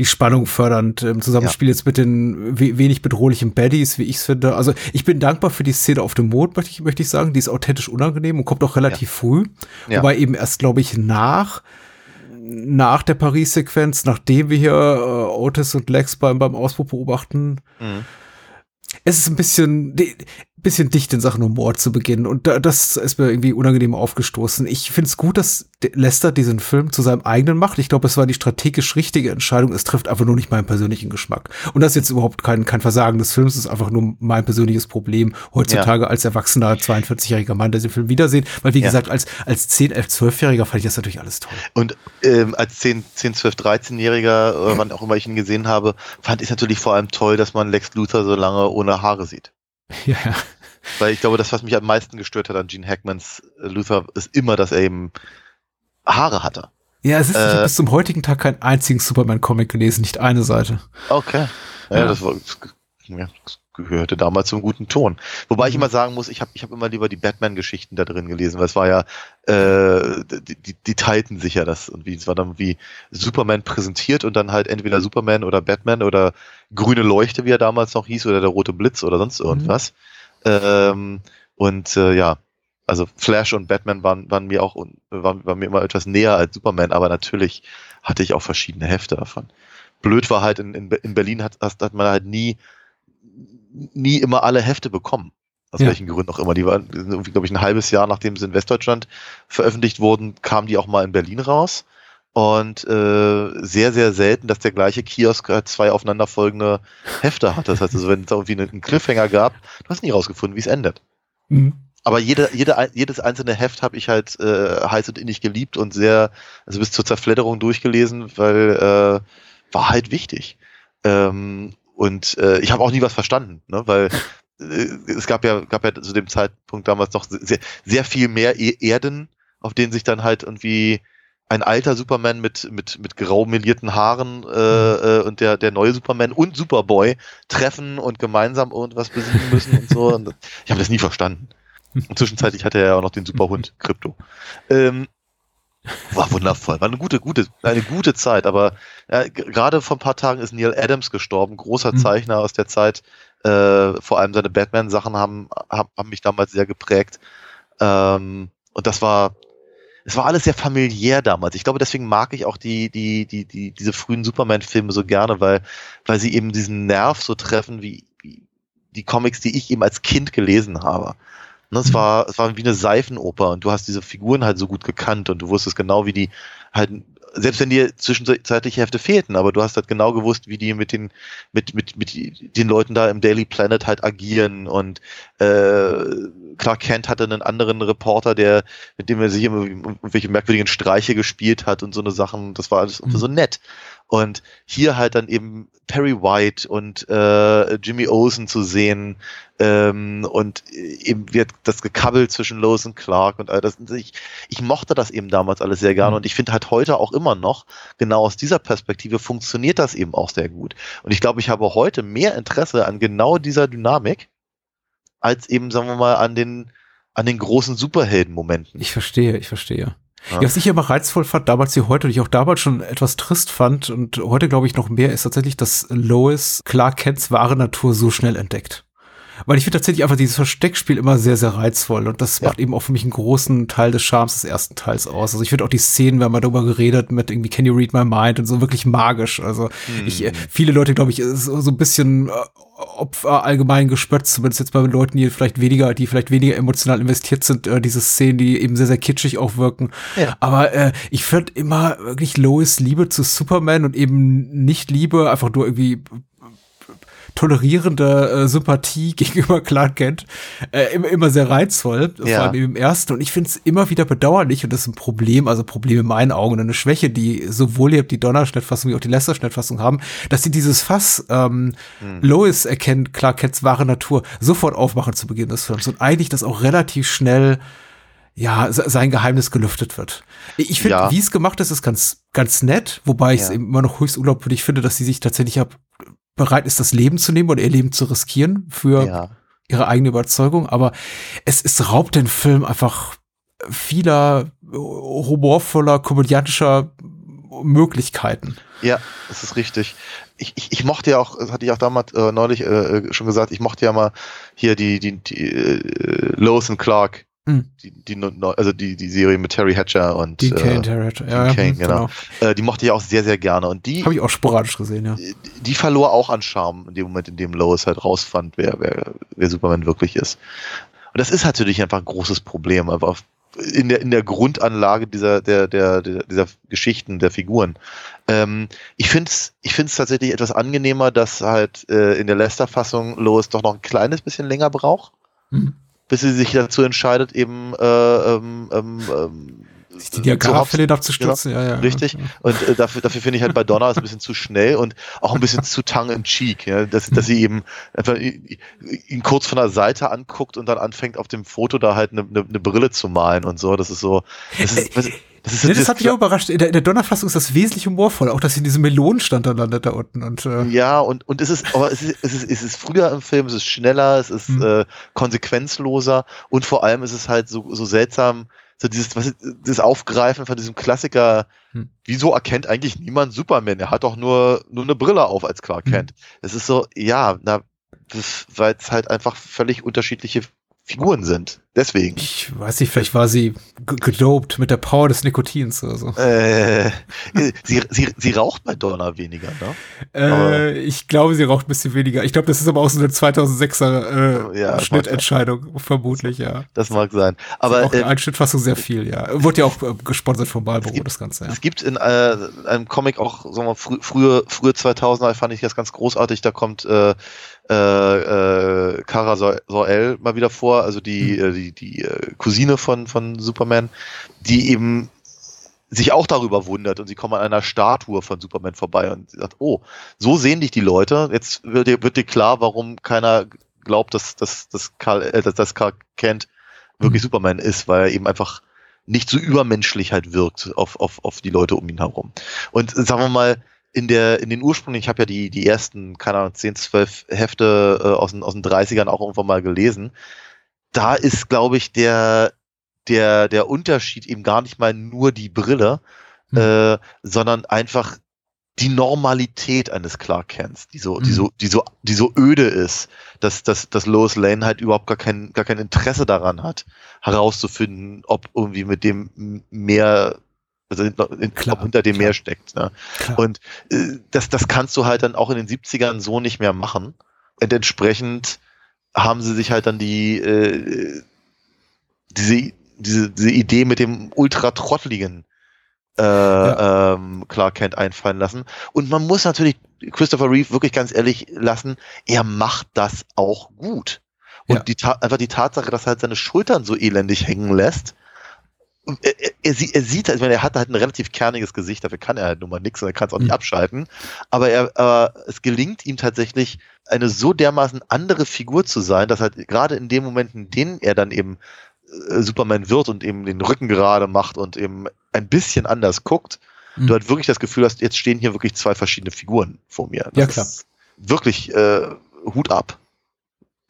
die Spannung fördernd im Zusammenspiel jetzt mit den we wenig bedrohlichen Baddies, wie ich es finde. Also ich bin dankbar für die Szene auf dem Mond, möchte ich, möchte ich sagen. Die ist authentisch unangenehm und kommt auch relativ früh. Ja. Wobei eben erst, glaube ich, nach nach der Paris-Sequenz, nachdem wir hier äh, Otis und Lex beim, beim Ausbruch beobachten, Mhm. es ist ein bisschen, bisschen dicht in Sachen Humor zu beginnen. Und da, das ist mir irgendwie unangenehm aufgestoßen. Ich finde es gut, dass Lester diesen Film zu seinem eigenen macht. Ich glaube, es war die strategisch richtige Entscheidung. Es trifft einfach nur nicht meinen persönlichen Geschmack. Und das ist jetzt überhaupt kein, kein Versagen des Films. Es ist einfach nur mein persönliches Problem heutzutage als erwachsener 42-jähriger Mann, der den Film wiedersehen. Weil, wie Ja. gesagt, als, als 10, 11, 12-Jähriger fand ich das natürlich alles toll. Und ähm, als 10, 10, 12, 13-Jähriger, oder wann auch immer ich ihn gesehen habe, fand ich natürlich vor allem toll, dass man Lex Luthor so lange ohne Haare sieht. Ja, ja. Weil ich glaube, das, was mich am meisten gestört hat an Gene Hackmans äh, Luthor, ist immer, dass er eben Haare hatte. Ja, es ist, ich habe Äh, bis zum heutigen Tag keinen einzigen Superman-Comic gelesen, nicht eine Seite. Okay. Ja, Ja. das, war, ja, gehörte damals zum guten Ton. Wobei ich Mhm. immer sagen muss, ich habe ich hab immer lieber die Batman-Geschichten da drin gelesen, weil es war ja, äh, die, die, die teilten sich ja das und wie es war dann wie Superman präsentiert und dann halt entweder Superman oder Batman oder grüne Leuchte, wie er damals noch hieß, oder der rote Blitz oder sonst irgendwas. Ähm, und äh, ja, also Flash und Batman waren, waren mir auch waren, waren mir immer etwas näher als Superman, aber natürlich hatte ich auch verschiedene Hefte davon. Blöd war halt in, in, in Berlin hat, hat man halt nie nie immer alle Hefte bekommen. Aus Ja. welchen Gründen auch immer. Die waren, irgendwie, glaube ich, ein halbes Jahr nachdem sie in Westdeutschland veröffentlicht wurden, kamen die auch mal in Berlin raus. Und äh, sehr, sehr selten, dass der gleiche Kiosk halt zwei aufeinanderfolgende Hefte hatte. Das heißt, also, wenn es irgendwie einen Cliffhanger gab, du hast nie rausgefunden, wie es endet. Mhm. Aber jede, jede, jedes einzelne Heft habe ich halt äh, heiß und innig geliebt und sehr, also bis zur Zerfledderung durchgelesen, weil äh, war halt wichtig. Ähm, und äh, ich habe auch nie was verstanden, ne? weil äh, es gab ja, gab ja zu dem Zeitpunkt damals noch sehr, sehr viel mehr e Erden, auf denen sich dann halt irgendwie ein alter Superman mit, mit, mit grau melierten Haaren äh, äh, und der, der neue Superman und Superboy treffen und gemeinsam irgendwas besiegen müssen und so. Und ich habe das nie verstanden. Und zwischenzeitlich hatte er ja auch noch den Superhund Krypto. Ähm, war wundervoll. War eine gute, gute, eine gute Zeit. Aber ja, gerade vor ein paar Tagen ist Neil Adams gestorben, großer Zeichner aus der Zeit. Äh, vor allem seine Batman-Sachen haben, haben, haben mich damals sehr geprägt. Ähm, und das war, es war alles sehr familiär damals. Ich glaube, deswegen mag ich auch die, die, die, die, diese frühen Superman-Filme so gerne, weil, weil sie eben diesen Nerv so treffen, wie, wie die Comics, die ich eben als Kind gelesen habe. Ne, es war, es war wie eine Seifenoper und du hast diese Figuren halt so gut gekannt und du wusstest genau, wie die halt, selbst wenn dir zwischenzeitliche Hefte fehlten, aber du hast halt genau gewusst, wie die mit den, mit, mit, mit den Leuten da im Daily Planet halt agieren und äh, Clark Kent hatte einen anderen Reporter, der, mit dem er sich immer irgendwelche merkwürdigen Streiche gespielt hat und so eine Sachen, das war alles mhm. so nett. Und hier halt dann eben Perry White und äh, Jimmy Olsen zu sehen ähm, und eben wird das gekabbelt zwischen Lois und Clark und all das. Ich, ich mochte das eben damals alles sehr gerne mhm. und ich finde halt heute auch immer noch, genau aus dieser Perspektive funktioniert das eben auch sehr gut. Und ich glaube, ich habe heute mehr Interesse an genau dieser Dynamik als eben, sagen wir mal, an den, an den großen Superhelden-Momenten. Ich verstehe, ich verstehe. Ja. was ich immer reizvoll fand, damals wie heute, und ich auch damals schon etwas trist fand und heute glaube ich noch mehr, ist tatsächlich, dass Lois Clark Kents wahre Natur so schnell entdeckt. Weil ich finde tatsächlich einfach dieses Versteckspiel immer sehr, sehr reizvoll. Und das ja. macht eben auch für mich einen großen Teil des Charmes des ersten Teils aus. Also ich finde auch die Szenen, wenn man darüber geredet mit irgendwie Can you read my mind und so wirklich magisch. Also hm. ich, äh, viele Leute, glaube ich, ist so ein bisschen äh, Opfer allgemein gespötzt, zumindest jetzt bei Leuten, die vielleicht weniger, die vielleicht weniger emotional investiert sind, äh, diese Szenen, die eben sehr, sehr kitschig auch wirken. Ja. Aber äh, ich finde immer wirklich Lois Liebe zu Superman und eben nicht Liebe, einfach nur irgendwie tolerierende äh, Sympathie gegenüber Clark Kent äh, immer, immer sehr reizvoll, ja. vor allem im ersten. Und ich finde es immer wieder bedauerlich und das ist ein Problem, also Problem in meinen Augen und eine Schwäche, die sowohl die Donner-Schnittfassung wie auch die Lester-Schnittfassung haben, dass sie dieses Fass ähm, hm. Lois erkennt Clark Kents wahre Natur sofort aufmachen zu Beginn des Films und eigentlich das auch relativ schnell ja, sein Geheimnis gelüftet wird. Ich finde, ja. wie es gemacht ist, ist ganz, ganz nett, wobei ich es ja. immer noch höchst unglaubwürdig finde, dass sie sich tatsächlich ab bereit ist, das Leben zu nehmen oder ihr Leben zu riskieren für ja. ihre eigene Überzeugung. Aber es, es raubt den Film einfach vieler humorvoller, komödiantischer Möglichkeiten. Ja, das ist richtig. Ich, ich, ich mochte ja auch, das hatte ich auch damals äh, neulich äh, schon gesagt, ich mochte ja mal hier die, die, die äh, Lois und Clark Mhm. Die, die, also die, die Serie mit Terry Hatcher und die Kane, äh, Terry Hatcher, ja, Kane, genau. genau. Äh, die mochte ich auch sehr, sehr gerne. Und die habe ich auch sporadisch gesehen, ja. Die, die, verlor auch an Charme in dem Moment, in dem Lois halt rausfand, wer, wer, wer Superman wirklich ist. Und das ist natürlich einfach ein großes Problem, aber in der, in der Grundanlage dieser, der, der, der, dieser Geschichten, der Figuren. Ähm, ich finde es ich find's tatsächlich etwas angenehmer, dass halt äh, in der Lester-Fassung Lois doch noch ein kleines bisschen länger braucht. Mhm bis sie sich dazu entscheidet, eben äh, ähm, ähm, ähm sich die Diagrammfälle abzustürzen, genau, ja, ja. Richtig. Und äh, dafür, dafür finde ich halt bei Donna ist ein bisschen zu schnell und auch ein bisschen zu tongue in cheek, ja, dass, dass sie eben einfach ihn kurz von der Seite anguckt und dann anfängt auf dem Foto da halt eine, eine, eine Brille zu malen und so. Das ist so. Das ist, das, ist, nee, das hat mich auch überrascht. In der, in der Donnerfassung ist das wesentlich humorvoll, auch dass sie in diesem Melonenstand dann landet da unten. Und, äh ja, und, und es ist, aber es ist, es ist, es ist früher im Film, es ist schneller, es ist mhm. äh, konsequenzloser und vor allem ist es halt so, so seltsam, so dieses, was, das Aufgreifen von diesem Klassiker, hm. wieso erkennt eigentlich niemand Superman? Er hat doch nur, nur eine Brille auf als Clark Kent. Es hm. ist so, ja, na, weil es halt einfach völlig unterschiedliche Figuren sind. Deswegen. Ich weiß nicht, vielleicht war sie gedopt mit der Power des Nikotins oder so. Äh, sie, sie, sie raucht bei Donna weniger, ne? Äh, ich glaube, sie raucht ein bisschen weniger. Ich glaube, das ist aber auch so eine 2006er äh, ja, Schnittentscheidung, vermutlich, ja. Das mag sein. Aber auch äh, eine Schnittfassung sehr viel, ja. Wurde ja auch äh, gesponsert vom Marlboro, gibt, das Ganze, ja. Es gibt in äh, einem Comic auch, sagen wir, frü frühe, frühe 2000er fand ich das ganz großartig, da kommt äh, äh, äh, Kara Soel mal wieder vor, also die, mhm. die, die äh, Cousine von, von Superman, die eben sich auch darüber wundert und sie kommen an einer Statue von Superman vorbei und sagt, oh, so sehen dich die Leute. Jetzt wird dir, wird dir klar, warum keiner glaubt, dass, dass, dass, Karl, äh, dass, dass Karl Kent wirklich Superman ist, weil er eben einfach nicht so übermenschlich halt wirkt auf, auf, auf die Leute um ihn herum. Und sagen wir mal, in der, in den Ursprüngen, ich habe ja die, die ersten, keine Ahnung, 10, 12 Hefte äh, aus, den, aus den 30ern auch irgendwann mal gelesen. Da ist, glaube ich, der, der, der Unterschied eben gar nicht mal nur die Brille, Hm. äh, sondern einfach die Normalität eines Clark Kents, die so, die Mhm. so, die so, die so öde ist, dass, dass, dass Lois Lane halt überhaupt gar kein, gar kein Interesse daran hat, herauszufinden, ob irgendwie mit dem mehr, also in, in, Klar, ob hinter dem klar. mehr steckt. Ne? Klar. Und äh, das, das kannst du halt dann auch in den 70ern so nicht mehr machen. Und entsprechend haben sie sich halt dann die, äh, diese, diese, diese Idee mit dem ultra trottligen äh, ähm, Clark Kent einfallen lassen. Und man muss natürlich Christopher Reeve wirklich ganz ehrlich lassen, er macht das auch gut. Und Ja. die einfach die Tatsache, dass er halt seine Schultern so elendig hängen lässt, er, er, er, sie- er sieht halt, ich meine, er hat halt ein relativ kerniges Gesicht, dafür kann er halt nun mal nichts und er kann es auch nicht Mhm. abschalten. Aber er, aber es gelingt ihm tatsächlich, eine so dermaßen andere Figur zu sein, dass halt gerade in den Momenten, in denen er dann eben äh, Superman wird und eben den Rücken gerade macht und eben ein bisschen anders guckt, Mhm. du halt wirklich das Gefühl hast, jetzt stehen hier wirklich zwei verschiedene Figuren vor mir. Das Ja, klar. Ist wirklich äh, Hut ab.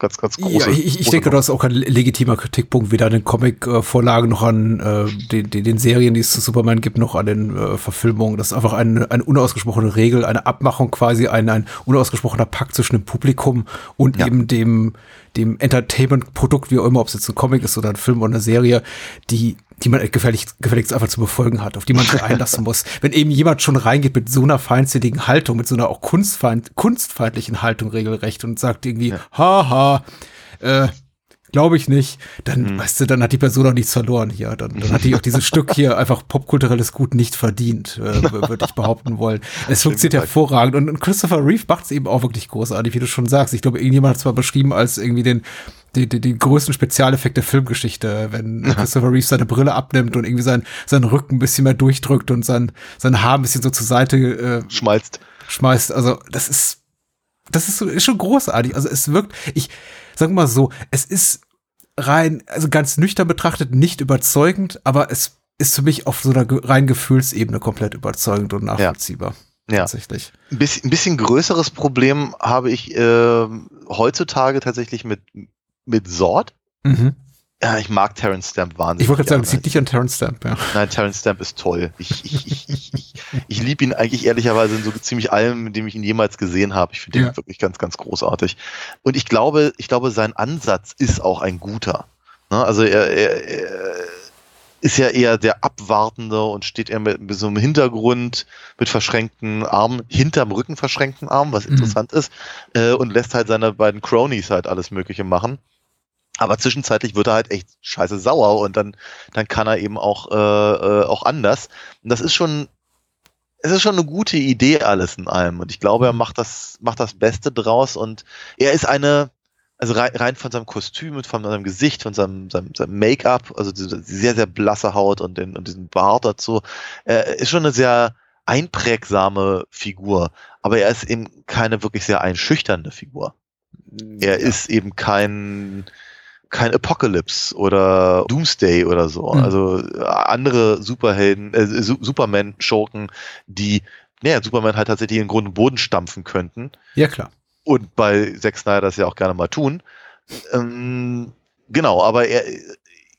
Ganz, ganz Ja, große. ich, ich große denke, das ist auch ein legitimer Kritikpunkt, weder an den Comic-Vorlagen noch an äh, den, den, den Serien, die es zu Superman gibt, noch an den äh, Verfilmungen. Das ist einfach eine, eine unausgesprochene Regel, eine Abmachung quasi, ein, ein unausgesprochener Pakt zwischen dem Publikum und Ja. eben dem, dem Entertainment-Produkt, wie auch immer, ob es jetzt ein Comic ist oder ein Film oder eine Serie, die die man gefällig, gefälligst einfach zu befolgen hat, auf die man sich einlassen muss. Wenn eben jemand schon reingeht mit so einer feindseligen Haltung, mit so einer auch kunstfeind, kunstfeindlichen Haltung regelrecht und sagt irgendwie, haha, äh, glaube ich nicht, dann, weißt du, dann hat die Person auch nichts verloren hier. Dann, dann hat die auch dieses Stück hier einfach popkulturelles Gut nicht verdient, äh, würde ich behaupten wollen. Es funktioniert hervorragend und, und Christopher Reeve macht es eben auch wirklich großartig, wie du schon sagst. Ich glaube, irgendjemand hat es mal beschrieben als irgendwie den, die, die, die größten Spezialeffekt der Filmgeschichte, wenn Christopher Reeve seine Brille abnimmt und irgendwie sein, seinen Rücken ein bisschen mehr durchdrückt und sein, sein Haar ein bisschen so zur Seite äh, Schmalzt. schmeißt. Also, das ist, das ist, ist schon großartig. Also, es wirkt, ich sag mal so, es ist rein, also ganz nüchtern betrachtet nicht überzeugend, aber es ist für mich auf so einer rein Gefühlsebene komplett überzeugend und nachvollziehbar. Ja. Tatsächlich. Ein bisschen, ein bisschen größeres Problem habe ich ähm, heutzutage tatsächlich mit, mit Sord. Mhm. Ja, ich mag Terrence Stamp wahnsinnig. Ich wollte gerade sagen, liegt nicht an Terrence Stamp, ja. Nein, Terrence Stamp ist toll. Ich, ich, ich, ich, ich, ich liebe ihn eigentlich ehrlicherweise in so ziemlich allem, in dem ich ihn jemals gesehen habe. Ich finde ihn Ja. wirklich ganz, ganz großartig. Und ich glaube, ich glaube, sein Ansatz ist auch ein guter. Ne? Also er, er, er ist ja eher der Abwartende und steht eher mit, mit so einem Hintergrund mit verschränkten Armen, hinterm Rücken verschränkten Armen, was Mhm. interessant ist, äh, und lässt halt seine beiden Cronies halt alles Mögliche machen. Aber zwischenzeitlich wird er halt echt scheiße sauer und dann, dann kann er eben auch, äh, äh, auch anders. Und das ist schon, es ist schon eine gute Idee alles in allem. Und ich glaube, er macht das, macht das Beste draus und er ist eine, also rein, rein von seinem Kostüm und von seinem Gesicht, von seinem, seinem, seinem Make-up, also diese sehr, sehr blasse Haut und, den, und diesen Bart dazu, äh, ist schon eine sehr einprägsame Figur. Aber er ist eben keine wirklich sehr einschüchternde Figur. Er ist eben kein, kein Apocalypse oder Doomsday oder so. Mhm. Also äh, andere Superhelden, äh, Su Superman-Schurken, die, naja, Superman halt tatsächlich in Grund und Boden stampfen könnten Ja, klar. Und bei Zack Snyder das ja auch gerne mal tun. Ähm, genau, aber er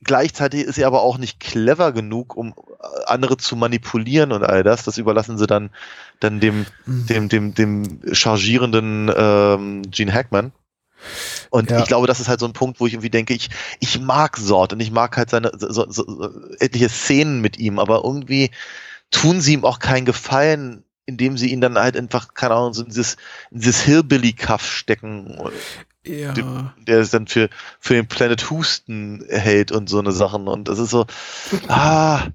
gleichzeitig ist er aber auch nicht clever genug, um äh, andere zu manipulieren und all das. Das überlassen sie dann, dann dem, Mhm. dem, dem, dem chargierenden ähm, Gene Hackman. Und Ja. ich glaube, das ist halt so ein Punkt, wo ich irgendwie denke, ich, ich mag Sort und ich mag halt seine so, so, so, etliche Szenen mit ihm, aber irgendwie tun sie ihm auch keinen Gefallen, indem sie ihn dann halt einfach, keine Ahnung, so in dieses, in dieses Hillbilly-Cuff stecken, Ja. dem- der es dann für, für den Planet Houston hält und so eine Sachen. Und das ist so, ah,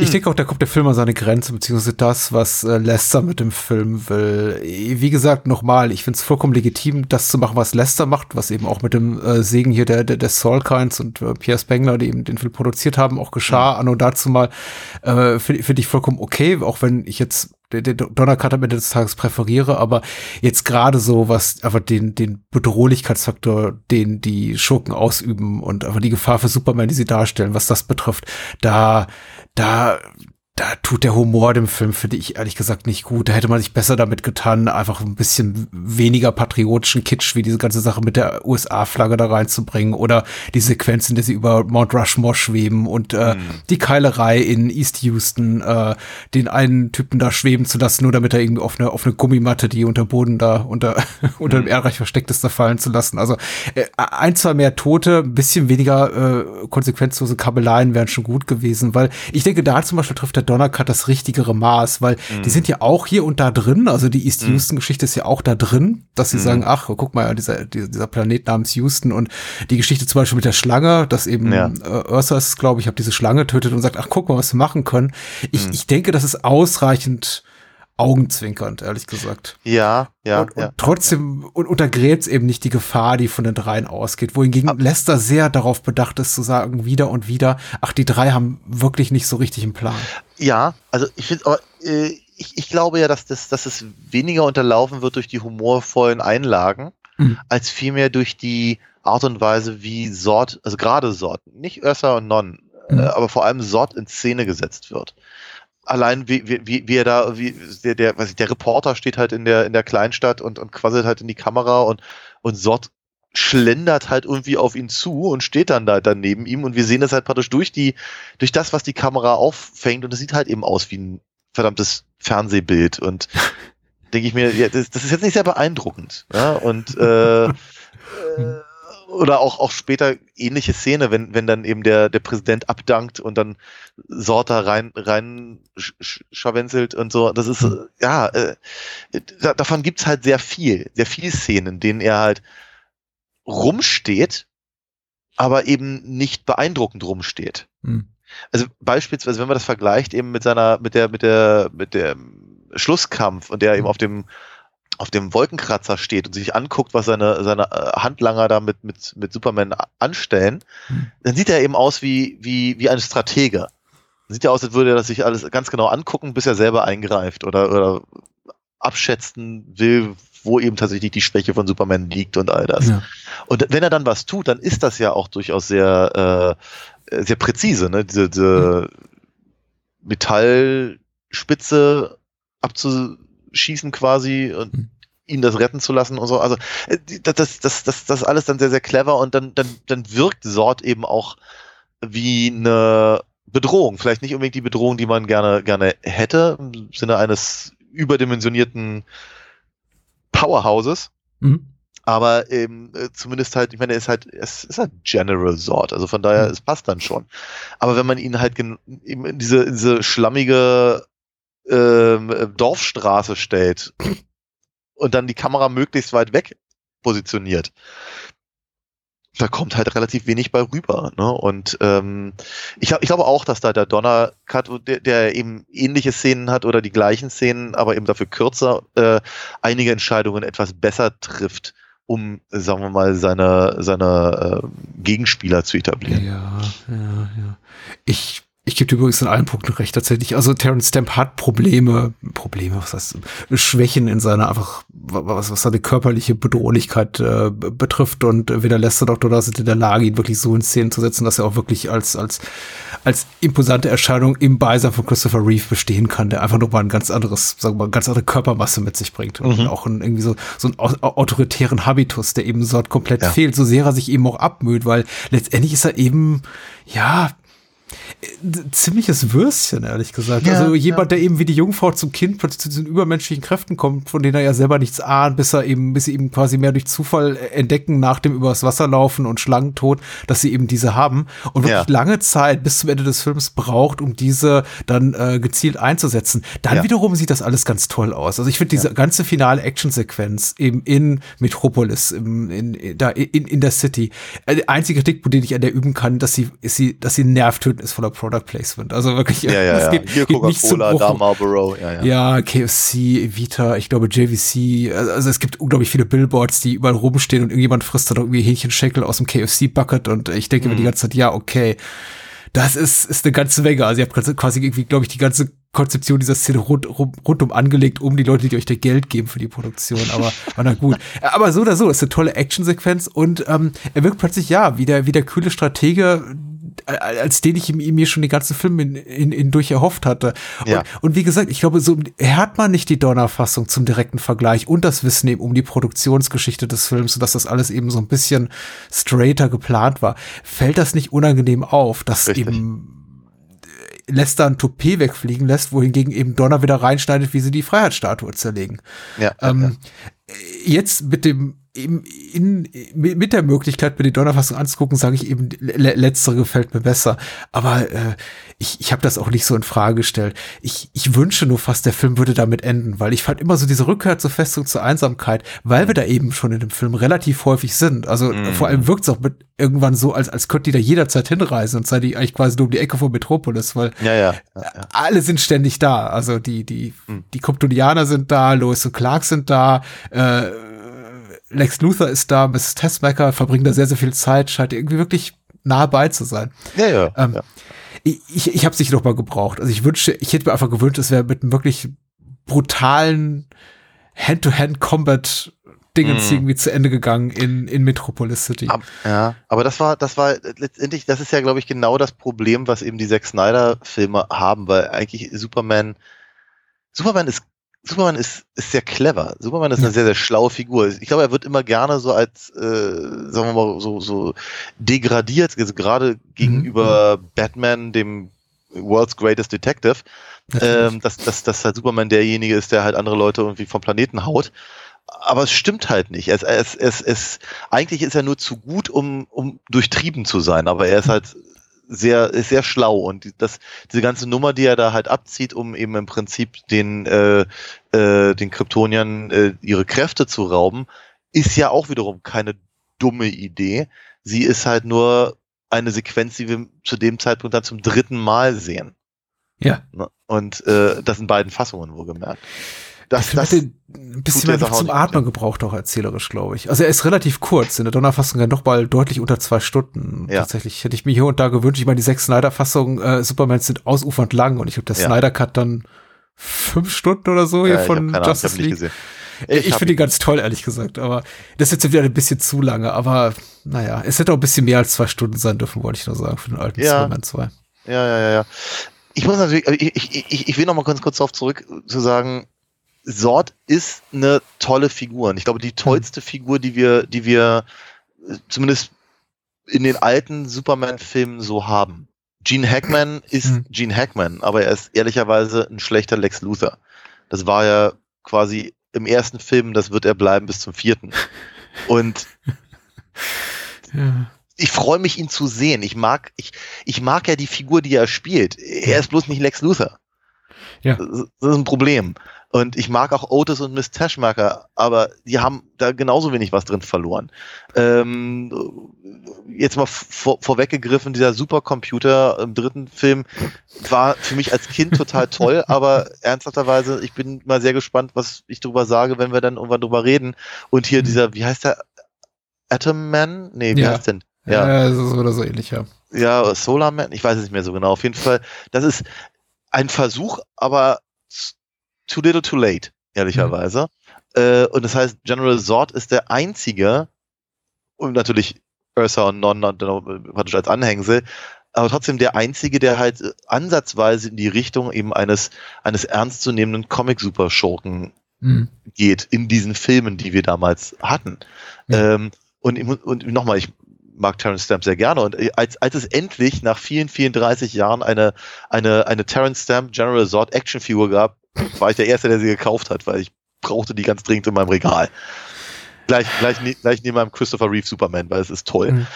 Ich denke auch, da kommt der Film an seine Grenze, beziehungsweise das, was äh, Lester mit dem Film will. Wie gesagt, nochmal, ich finde es vollkommen legitim, das zu machen, was Lester macht, was eben auch mit dem äh, Segen hier der, der, der Solkines und äh, Pierre Spengler, die eben den Film produziert haben, auch geschah. Mhm. Anno dazu mal, äh, finde find ich vollkommen okay, auch wenn ich jetzt der Donnercut am Ende des Tages präferiere, aber jetzt gerade so, was einfach den, den Bedrohlichkeitsfaktor, den die Schurken ausüben und einfach die Gefahr für Superman, die sie darstellen, was das betrifft, da, da, da tut der Humor dem Film, finde ich ehrlich gesagt nicht gut. Da hätte man sich besser damit getan, einfach ein bisschen weniger patriotischen Kitsch wie diese ganze Sache mit der USA-Flagge da reinzubringen oder die Sequenz, in der sie über Mount Rushmore schweben und äh, mhm. die Keilerei in East Houston, äh, den einen Typen da schweben zu lassen, nur damit er irgendwie auf eine, auf eine Gummimatte, die unter Boden da unter, unter dem mhm. Erdreich versteckt ist, da fallen zu lassen. Also äh, ein, zwei mehr Tote, ein bisschen weniger äh, konsequenzlose Kabeleien wären schon gut gewesen, weil ich denke, da zum Beispiel trifft der Donnercut das richtigere Maß, weil mm. die sind ja auch hier und da drin. Also die East mm. Houston-Geschichte ist ja auch da drin, dass sie mm. sagen, ach, guck mal, dieser, dieser Planet namens Houston und die Geschichte zum Beispiel mit der Schlange, dass eben ja. äh, Ursas, glaube ich, habe diese Schlange tötet und sagt, ach, guck mal, was wir machen können. Ich, ich denke, das ist ausreichend augenzwinkernd, ehrlich gesagt. Ja, ja. Und, und ja, trotzdem. Und untergräbt es eben nicht die Gefahr, die von den dreien ausgeht. Wohingegen Ab Lester sehr darauf bedacht ist, zu sagen, wieder und wieder, ach, die drei haben wirklich nicht so richtig einen Plan. Ja, also ich finde, aber äh, ich, ich glaube ja, dass, das, dass es weniger unterlaufen wird durch die humorvollen Einlagen, mhm. als vielmehr durch die Art und Weise, wie Sort, also gerade Sort, nicht Ursa und Non, mhm. äh, aber vor allem Sort in Szene gesetzt wird allein wie, wie, wie er da, wie der, der, weiß ich, der Reporter steht halt in der, in der Kleinstadt und, und quasselt halt in die Kamera und, und Sort schlendert halt irgendwie auf ihn zu und steht dann da daneben ihm und wir sehen das halt praktisch durch die, durch das, was die Kamera auffängt und es sieht halt eben aus wie ein verdammtes Fernsehbild und denke ich mir, ja, das, das ist jetzt nicht sehr beeindruckend. Ja? Und äh, äh, oder auch, auch später ähnliche Szene, wenn, wenn dann eben der, der Präsident abdankt und dann Sorter rein, rein scharwenzelt und so. Das ist, ja, äh, da, davon gibt's halt sehr viel, sehr viel Szenen, in denen er halt rumsteht, aber eben nicht beeindruckend rumsteht. Mhm. Also beispielsweise, wenn man das vergleicht eben mit seiner, mit der, mit der, mit dem Schlusskampf und der eben hm. auf dem auf dem Wolkenkratzer steht und sich anguckt, was seine, seine äh, Handlanger da mit, mit, mit Superman anstellen, hm. dann sieht er eben aus wie, wie, wie ein Stratege. Sieht ja aus, als würde er das sich alles ganz genau angucken, bis er selber eingreift oder, oder abschätzen will, wo eben tatsächlich die Schwäche von Superman liegt und all das. Ja. Und wenn er dann was tut, dann ist das ja auch durchaus sehr, äh, sehr präzise, ne? Diese, diese hm. Metallspitze abzu schießen quasi und hm. ihn das retten zu lassen und so. Also äh, das, das, das, das alles dann sehr, sehr clever und dann, dann, dann wirkt Sort eben auch wie eine Bedrohung. Vielleicht nicht unbedingt die Bedrohung, die man gerne, gerne hätte, im Sinne eines überdimensionierten Powerhouses. Mhm. Aber eben äh, zumindest halt, ich meine, er ist halt, es ist halt General Sort, also von daher, mhm. es passt dann schon. Aber wenn man ihn halt eben in diese, diese schlammige ähm, Dorfstraße stellt und dann die Kamera möglichst weit weg positioniert, da kommt halt relativ wenig bei rüber. Ne? Und ähm, ich, ich glaube auch, dass da der Donner Cut, der, der eben ähnliche Szenen hat oder die gleichen Szenen, aber eben dafür kürzer, äh, einige Entscheidungen etwas besser trifft, um, sagen wir mal, seine, seine äh, Gegenspieler zu etablieren. Ja, ja, ja. Ich ich gebe dir übrigens in allen Punkten recht, tatsächlich. Also Terence Stamp hat Probleme, Probleme, was heißt, Schwächen in seiner einfach, was, was seine körperliche Bedrohlichkeit äh, betrifft und weder Lester Doktor da sind in der Lage, ihn wirklich so in Szenen zu setzen, dass er auch wirklich als, als, als imposante Erscheinung im Beisein von Christopher Reeve bestehen kann, der einfach nochmal ein ganz anderes, sagen wir mal, ganz andere Körpermasse mit sich bringt und mhm. auch ein, irgendwie so, so einen autoritären Habitus, der eben so komplett ja. fehlt, so sehr er sich eben auch abmüht, weil letztendlich ist er eben, ja, ziemliches Würstchen, ehrlich gesagt. Ja, also jemand, ja. der eben wie die Jungfrau zum Kind plötzlich zu diesen übermenschlichen Kräften kommt, von denen er ja selber nichts ahnt, bis er eben, bis sie eben quasi mehr durch Zufall entdecken, nach dem übers Wasser laufen und Schlangentod, dass sie eben diese haben und wirklich ja. lange Zeit bis zum Ende des Films braucht, um diese dann äh, gezielt einzusetzen. Dann wiederum sieht das alles ganz toll aus. Also ich finde diese ganze finale Actionsequenz eben in Metropolis, im, in, da in, in der City, äh, der einzige Kritikpunkt, den ich an der üben kann, dass sie, ist sie, dass sie nervtötend ist voller Product Placement. Also wirklich, Ja, ja, es ja. geht, Hier nicht zum Coca-Cola, da Marlboro. Ja, ja. Ja, KFC, Vita, ich glaube JVC, also es gibt unglaublich viele Billboards, die überall rumstehen und irgendjemand frisst dann irgendwie Hähnchenschenkel aus dem KFC-Bucket und ich denke mir Mhm. die ganze Zeit, ja, okay, das ist, ist eine ganze Menge. Also ihr habt quasi irgendwie, glaube ich, die ganze Konzeption dieser Szene rund, rum, rundum angelegt, um die Leute, die euch da Geld geben für die Produktion. Aber, na gut. Aber so oder so, ist eine tolle Actionsequenz und ähm, er wirkt plötzlich, ja, wie der, wie der kühle Stratege, äh, als den ich mir schon den ganzen Film in, in, in durch erhofft hatte. Und, Ja. und wie gesagt, ich glaube, so hat man nicht die Donnerfassung zum direkten Vergleich und das Wissen eben um die Produktionsgeschichte des Films, sodass das alles eben so ein bisschen straighter geplant war, fällt das nicht unangenehm auf, dass Richtig. eben Lester ein Toupet wegfliegen lässt, wohingegen eben Donner wieder reinschneidet, wie sie die Freiheitsstatue zerlegen. Ja, Ähm, Jetzt mit dem eben in, mit der Möglichkeit, mir die Donnerfassung anzugucken, sage ich eben, le letztere gefällt mir besser. Aber äh, ich, ich habe das auch nicht so in Frage gestellt. Ich, ich wünsche nur fast, der Film würde damit enden, weil ich fand immer so diese Rückkehr zur Festung zur Einsamkeit, weil wir da eben schon in dem Film relativ häufig sind. Also vor allem wirkt es auch mit irgendwann so, als, als könnte die da jederzeit hinreisen und sei die eigentlich quasi nur um die Ecke von Metropolis, weil ja, ja. ja, ja. alle sind ständig da. Also die, die, Hm. die Kryptonianer sind da, Lois und Clark sind da, äh, Lex Luthor ist da, Mrs. Tessmaker verbringen da sehr, sehr viel Zeit, scheint irgendwie wirklich nahe bei zu sein. ja, ja, Ähm, ja. Ich, ich, habe es nicht noch mal gebraucht. Also ich wünsche, ich hätte mir einfach gewünscht, es wäre mit einem wirklich brutalen Hand-to-Hand-Combat Dingens Mhm. irgendwie zu Ende gegangen in, in Metropolis City. Ab, ja, aber das war, das war letztendlich, das ist ja, glaube ich, genau das Problem, was eben die Zack Snyder-Filme haben, weil eigentlich Superman, Superman ist, Superman ist, ist sehr clever. Superman ist eine sehr, sehr schlaue Figur. Ich glaube, er wird immer gerne so als, äh, sagen wir mal, so, so degradiert, also gerade gegenüber Batman, dem World's Greatest Detective, ähm, dass, dass, dass halt Superman derjenige ist, der halt andere Leute irgendwie vom Planeten haut. Aber es stimmt halt nicht. Es, es, es, es, eigentlich ist er nur zu gut, um, um durchtrieben zu sein, aber er ist halt sehr, ist sehr schlau und das, diese ganze Nummer, die er da halt abzieht, um eben im Prinzip den, äh, äh, den Kryptoniern äh, ihre Kräfte zu rauben, ist ja auch wiederum keine dumme Idee. Sie ist halt nur eine Sequenz, die wir zu dem Zeitpunkt dann zum dritten Mal sehen. ja. Ne? Und äh, das in beiden Fassungen wohlgemerkt. Das, das, ein bisschen Sache zum nicht Atmen gebraucht, auch erzählerisch, glaube ich. Also er ist relativ kurz, in der Donnerfassung ja noch mal deutlich unter zwei Stunden. Ja. Tatsächlich hätte ich mir hier und da gewünscht. Ich meine, die sechs Snyder-Fassungen äh, Supermans sind ausufernd lang und ich glaube, der Ja. Snyder-Cut dann fünf Stunden oder so hier ja, ich von Ahnung, ich Justice nicht League. Ich, hab finde die ihn- ganz toll, ehrlich gesagt, aber das ist jetzt wieder ein bisschen zu lange. Aber naja, es hätte auch ein bisschen mehr als zwei Stunden sein dürfen, wollte ich nur sagen, für den alten Ja. Superman 2. Ja, ja, ja, ja. Ich muss natürlich, ich, ich, ich, ich will noch mal ganz kurz darauf zurück zu sagen, Sord ist eine tolle Figur. Und ich glaube, die tollste Figur, die wir, die wir äh, zumindest in den alten Superman-Filmen so haben. Gene Hackman ist Hm. Gene Hackman, aber er ist ehrlicherweise ein schlechter Lex Luthor. Das war ja quasi im ersten Film, das wird er bleiben bis zum vierten. Und Ja. ich freue mich, ihn zu sehen. Ich mag, ich, ich mag ja die Figur, die er spielt. Er ist bloß nicht Lex Luthor. Ja. Das ist ein Problem. Und ich mag auch Otis und Miss Tashmaker, aber die haben da genauso wenig was drin verloren. Ähm, jetzt mal vor, vorweggegriffen, dieser Supercomputer im dritten Film war für mich als Kind total toll, aber ernsthafterweise, ich bin mal sehr gespannt, was ich darüber sage, wenn wir dann irgendwann drüber reden. Und hier dieser, wie heißt der? Atom Man? Nee, wie Ja. heißt denn? Ja, so oder so ähnlich, ja. Ja, Solar Man, ich weiß es nicht mehr so genau. Auf jeden Fall, das ist ein Versuch, aber too little too late, ehrlicherweise. Äh, und das heißt, General Zord ist der einzige, und natürlich Ursa und Non praktisch als Anhängsel, aber trotzdem der einzige, der halt ansatzweise in die Richtung eben eines, eines ernstzunehmenden Comic-Superschurken Mhm. geht in diesen Filmen, die wir damals hatten. Ja. Ähm, und und nochmal, ich mag Terence Stamp sehr gerne. Und als, als es endlich nach vielen, vielen 30 Jahren eine, eine, eine Terence Stamp General Zord Actionfigur gab, war ich der Erste, der sie gekauft hat, weil ich brauchte die ganz dringend in meinem Regal. Gleich, gleich, gleich neben meinem Christopher Reeve Superman, weil es ist toll. Mhm.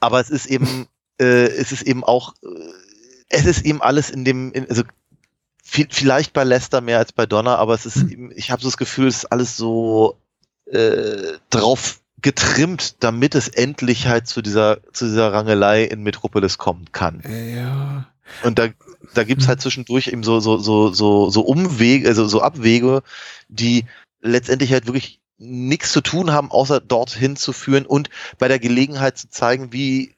Aber es ist eben, äh, es ist eben auch, äh, es ist eben alles in dem, in, also vi- vielleicht bei Lester mehr als bei Donner, aber es ist Mhm. eben, ich habe so das Gefühl, es ist alles so äh, drauf getrimmt, damit es endlich halt zu dieser, zu dieser Rangelei in Metropolis kommen kann. Ja. Und da, da gibt's halt zwischendurch eben so, so, so, so, so Umwege, also so Abwege, die letztendlich halt wirklich nichts zu tun haben, außer dorthin zu führen und bei der Gelegenheit zu zeigen, wie,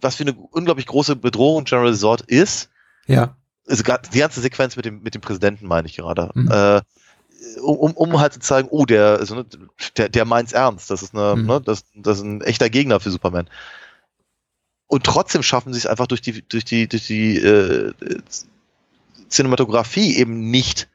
was für eine unglaublich große Bedrohung General Resort ist. Ja. Also die ganze Sequenz mit dem, mit dem Präsidenten meine ich gerade. Mhm. Äh, um, um halt zu zeigen, oh, der, also, ne, der, der meint's ernst. Das ist eine, Mhm. ne, das, das ist ein echter Gegner für Superman. Und trotzdem schaffen sie es einfach durch die, durch die, durch die äh, Cinematografie eben nicht,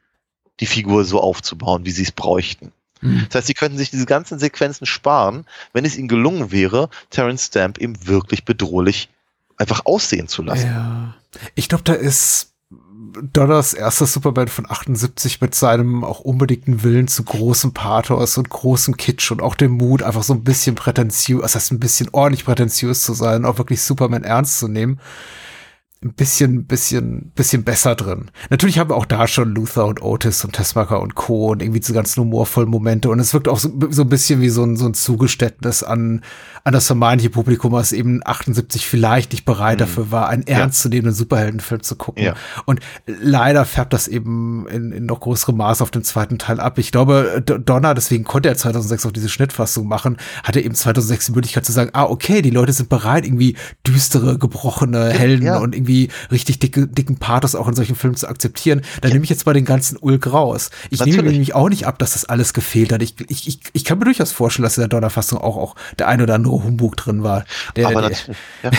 die Figur so aufzubauen, wie sie es bräuchten. Mhm. Das heißt, sie könnten sich diese ganzen Sequenzen sparen, wenn es ihnen gelungen wäre, Terence Stamp eben wirklich bedrohlich einfach aussehen zu lassen. Ja. Ich glaube, da ist Donners erster Superman von 78 mit seinem auch unbedingten Willen zu großem Pathos und großem Kitsch und auch dem Mut, einfach so ein bisschen prätentiös, das heißt ein bisschen ordentlich prätentiös zu sein, auch wirklich Superman ernst zu nehmen. Ein bisschen, bisschen, bisschen besser drin. Natürlich haben wir auch da schon Luther und Otis und Tessmacher und Co. und irgendwie diese ganzen humorvollen Momente und es wirkt auch so, so ein bisschen wie so ein, so ein Zugeständnis an, an das vermeintliche Publikum, was eben 78 vielleicht nicht bereit dafür war, einen ernstzunehmenden Superheldenfilm zu gucken. Ja. Und leider färbt das eben in, in noch größerem Maß auf den zweiten Teil ab. Ich glaube, Donner, deswegen konnte er 2006 auch diese Schnittfassung machen, hatte eben 2006 die Möglichkeit zu sagen, ah, okay, die Leute sind bereit, irgendwie düstere, gebrochene Helden ja. und irgendwie richtig dicke, dicken Pathos auch in solchen Filmen zu akzeptieren. Dann nehme ich jetzt mal den ganzen Ulk raus. Ich nehme Natürlich. nämlich auch nicht ab, dass das alles gefehlt hat. Ich, ich, ich, ich kann mir durchaus vorstellen, dass in der Donnerfassung auch, auch der ein oder andere Humbug drin war. Der, Aber der, natürlich, ja.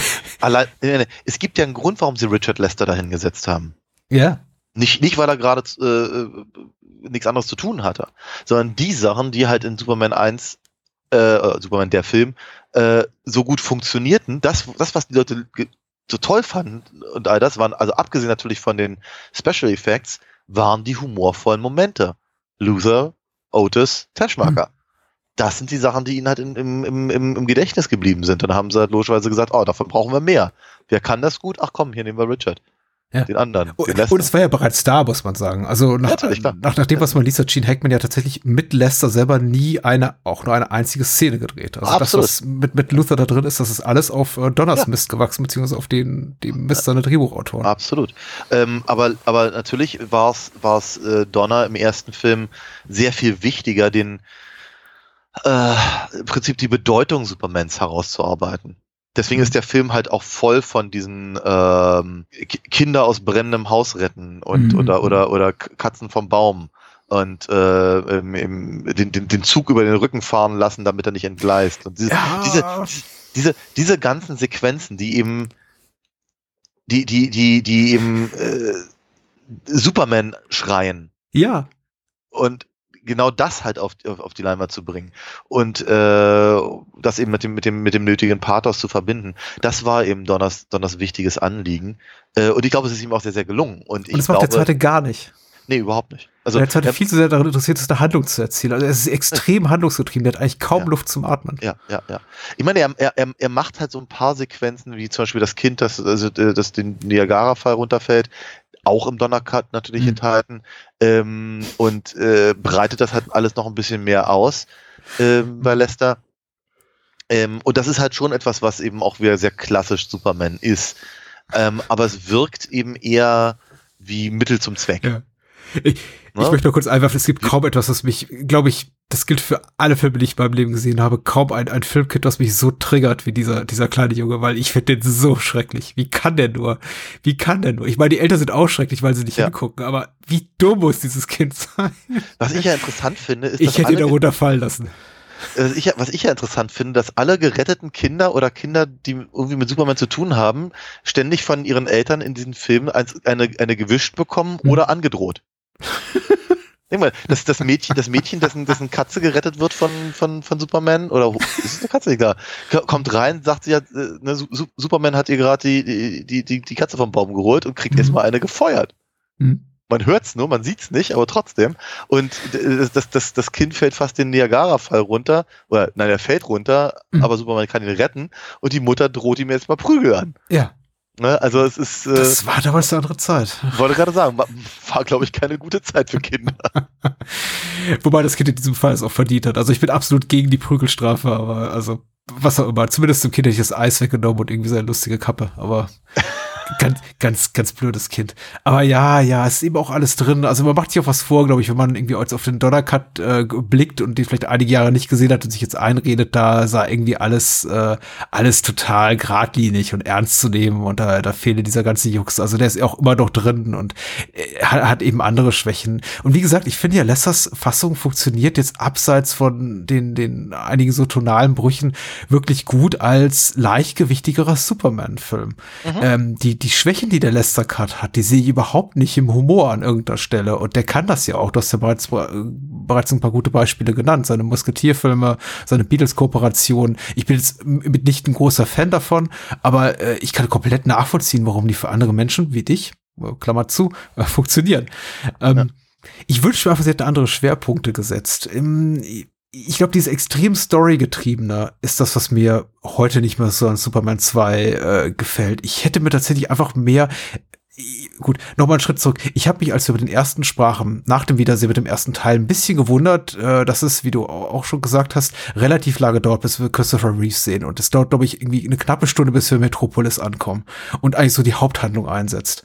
Allein, nee, nee, es gibt ja einen Grund, warum sie Richard Lester dahin gesetzt haben. ja. Nicht, nicht weil er gerade äh, äh, nichts anderes zu tun hatte, sondern die Sachen, die halt in Superman 1, äh, äh, Superman der Film, äh, so gut funktionierten, das, das was die Leute so toll fanden und all das waren, also abgesehen natürlich von den Special Effects, waren die humorvollen Momente. Luther, Otis, Tashmarker. Das sind die Sachen, die ihnen halt im, im, im im Gedächtnis geblieben sind. Dann haben sie halt logischerweise gesagt, oh, davon brauchen wir mehr. Wer kann das gut? Ach komm, hier nehmen wir Richard. Ja. Den anderen. Und, den Lester. und es war ja bereits da, muss man sagen. Also nach, klar. nach, nach dem, was man liest, hat Gene Hackman ja tatsächlich mit Lester selber nie eine, auch nur eine einzige Szene gedreht. Also Absolut. das, was mit, mit Luther da drin ist, das ist alles auf äh, Donners Ja. Mist gewachsen, beziehungsweise auf den, dem Mist seiner Drehbuchautoren. Absolut. Ähm, aber, aber natürlich war es war es äh, Donner im ersten Film sehr viel wichtiger, den äh, im Prinzip die Bedeutung Supermans herauszuarbeiten. Deswegen ist der Film halt auch voll von diesen ähm, Ki- Kinder aus brennendem Haus retten und Mhm. oder oder oder Katzen vom Baum und äh, im, im, den, den, den Zug über den Rücken fahren lassen, damit er nicht entgleist. Und diese, Ja. diese, diese, diese ganzen Sequenzen, die eben, die, die, die, die eben äh, Superman schreien Ja. und genau das halt auf, auf, auf die Leinwand zu bringen und äh, das eben mit dem, mit dem, mit dem nötigen Pathos zu verbinden, das war eben Donners, Donners wichtiges Anliegen. Äh, und ich glaube, es ist ihm auch sehr, sehr gelungen. Und, Und ich das macht glaube, der zweite gar nicht. nee, überhaupt nicht. Also, der zweite viel zu sehr daran interessiert ist, eine Handlung zu erzielen. Also er ist extrem handlungsgetrieben, der hat eigentlich kaum Ja. Luft zum Atmen. Ja, ja, ja. Ich meine, er, er, er, er macht halt so ein paar Sequenzen, wie zum Beispiel das Kind, das, also, äh, das den Niagara-Fall runterfällt, auch im Donnercut natürlich Mhm. enthalten, ähm, und äh, breitet das halt alles noch ein bisschen mehr aus ähm, bei Lester. Ähm, und das ist halt schon etwas, was eben auch wieder sehr klassisch Superman ist. Ähm, aber es wirkt eben eher wie Mittel zum Zweck. Ja. Ich, Ne? ich möchte noch kurz einwerfen, es gibt kaum etwas, was mich, glaube ich, das gilt für alle Filme, die ich in meinem Leben gesehen habe, kaum ein, ein Filmkit, das mich so triggert wie dieser, dieser kleine Junge, weil ich finde den so schrecklich. Wie kann der nur? Wie kann der nur? Ich meine, die Eltern sind auch schrecklich, weil sie nicht Ja. hingucken, aber wie dumm muss dieses Kind sein? Was ich ja interessant finde, ist, Ich dass hätte ihn da runterfallen lassen. was ich, ja- was ich ja interessant finde, dass alle geretteten Kinder oder Kinder, die irgendwie mit Superman zu tun haben, ständig von ihren Eltern in diesen Filmen eine, eine gewischt bekommen Hm. oder angedroht. Mal, das, das Mädchen, das Mädchen, dessen, dessen Katze gerettet wird von, von, von Superman, oder ist es eine Katze, egal, Ko- kommt rein, sagt sie ja, äh, ne, Su- Su- Superman hat ihr gerade die, die, die, die Katze vom Baum geholt und kriegt Mhm. erstmal eine gefeuert. Hm. Man hört's nur, man sieht's nicht, aber trotzdem. Und d- das, das, das Kind fällt fast den Niagara-Fall runter. Oder nein, er fällt runter, Mhm. aber Superman kann ihn retten und die Mutter droht ihm jetzt mal Prügel an. Ja, Ne? Also es ist, äh, das war damals eine andere Zeit. wollte gerade sagen, war, war glaube ich keine gute Zeit für Kinder. Wobei das Kind in diesem Fall es auch verdient hat. Also ich bin absolut gegen die Prügelstrafe, aber also was auch immer. Zumindest dem Kind hätte ich das Eis weggenommen und irgendwie seine lustige Kappe. Aber ganz, ganz, ganz blödes Kind. Aber ja, ja, es ist eben auch alles drin. Also man macht sich auch was vor, glaube ich, wenn man irgendwie auf den Donnercut äh, blickt und den vielleicht einige Jahre nicht gesehen hat und sich jetzt einredet, da sah irgendwie alles, äh, alles total geradlinig und ernst zu nehmen und da, da fehle dieser ganze Jux. Also der ist auch immer noch drin und äh, hat, hat eben andere Schwächen. Und wie gesagt, ich finde ja, Lessers Fassung funktioniert jetzt abseits von den, den einigen so tonalen Brüchen wirklich gut als leichtgewichtigerer Superman-Film. Mhm. Ähm, die, die Schwächen, die der Lester Cut hat, die sehe ich überhaupt nicht im Humor an irgendeiner Stelle. Und der kann das ja auch. Du hast ja bereits, äh, bereits ein paar gute Beispiele genannt. Seine Musketierfilme, seine Beatles-Kooperation. Ich bin jetzt nicht ein großer Fan davon, aber äh, ich kann komplett nachvollziehen, warum die für andere Menschen wie dich, äh, Klammer zu, äh, funktionieren. Ähm, ja. Ich wünsche mir einfach, sie hätte andere Schwerpunkte gesetzt. Im, ich glaube, diese extrem Story-getriebene ist das, was mir heute nicht mehr so an Superman 2 äh, gefällt. Ich hätte mir tatsächlich einfach mehr gut, nochmal einen Schritt zurück. Ich habe mich, als wir mit den ersten sprachen, nach dem Wiedersehen mit dem ersten Teil, ein bisschen gewundert, äh, dass es, wie du auch schon gesagt hast, relativ lange dauert, bis wir Christopher Reeves sehen. Und es dauert, glaube ich, irgendwie eine knappe Stunde, bis wir Metropolis ankommen und eigentlich so die Haupthandlung einsetzt.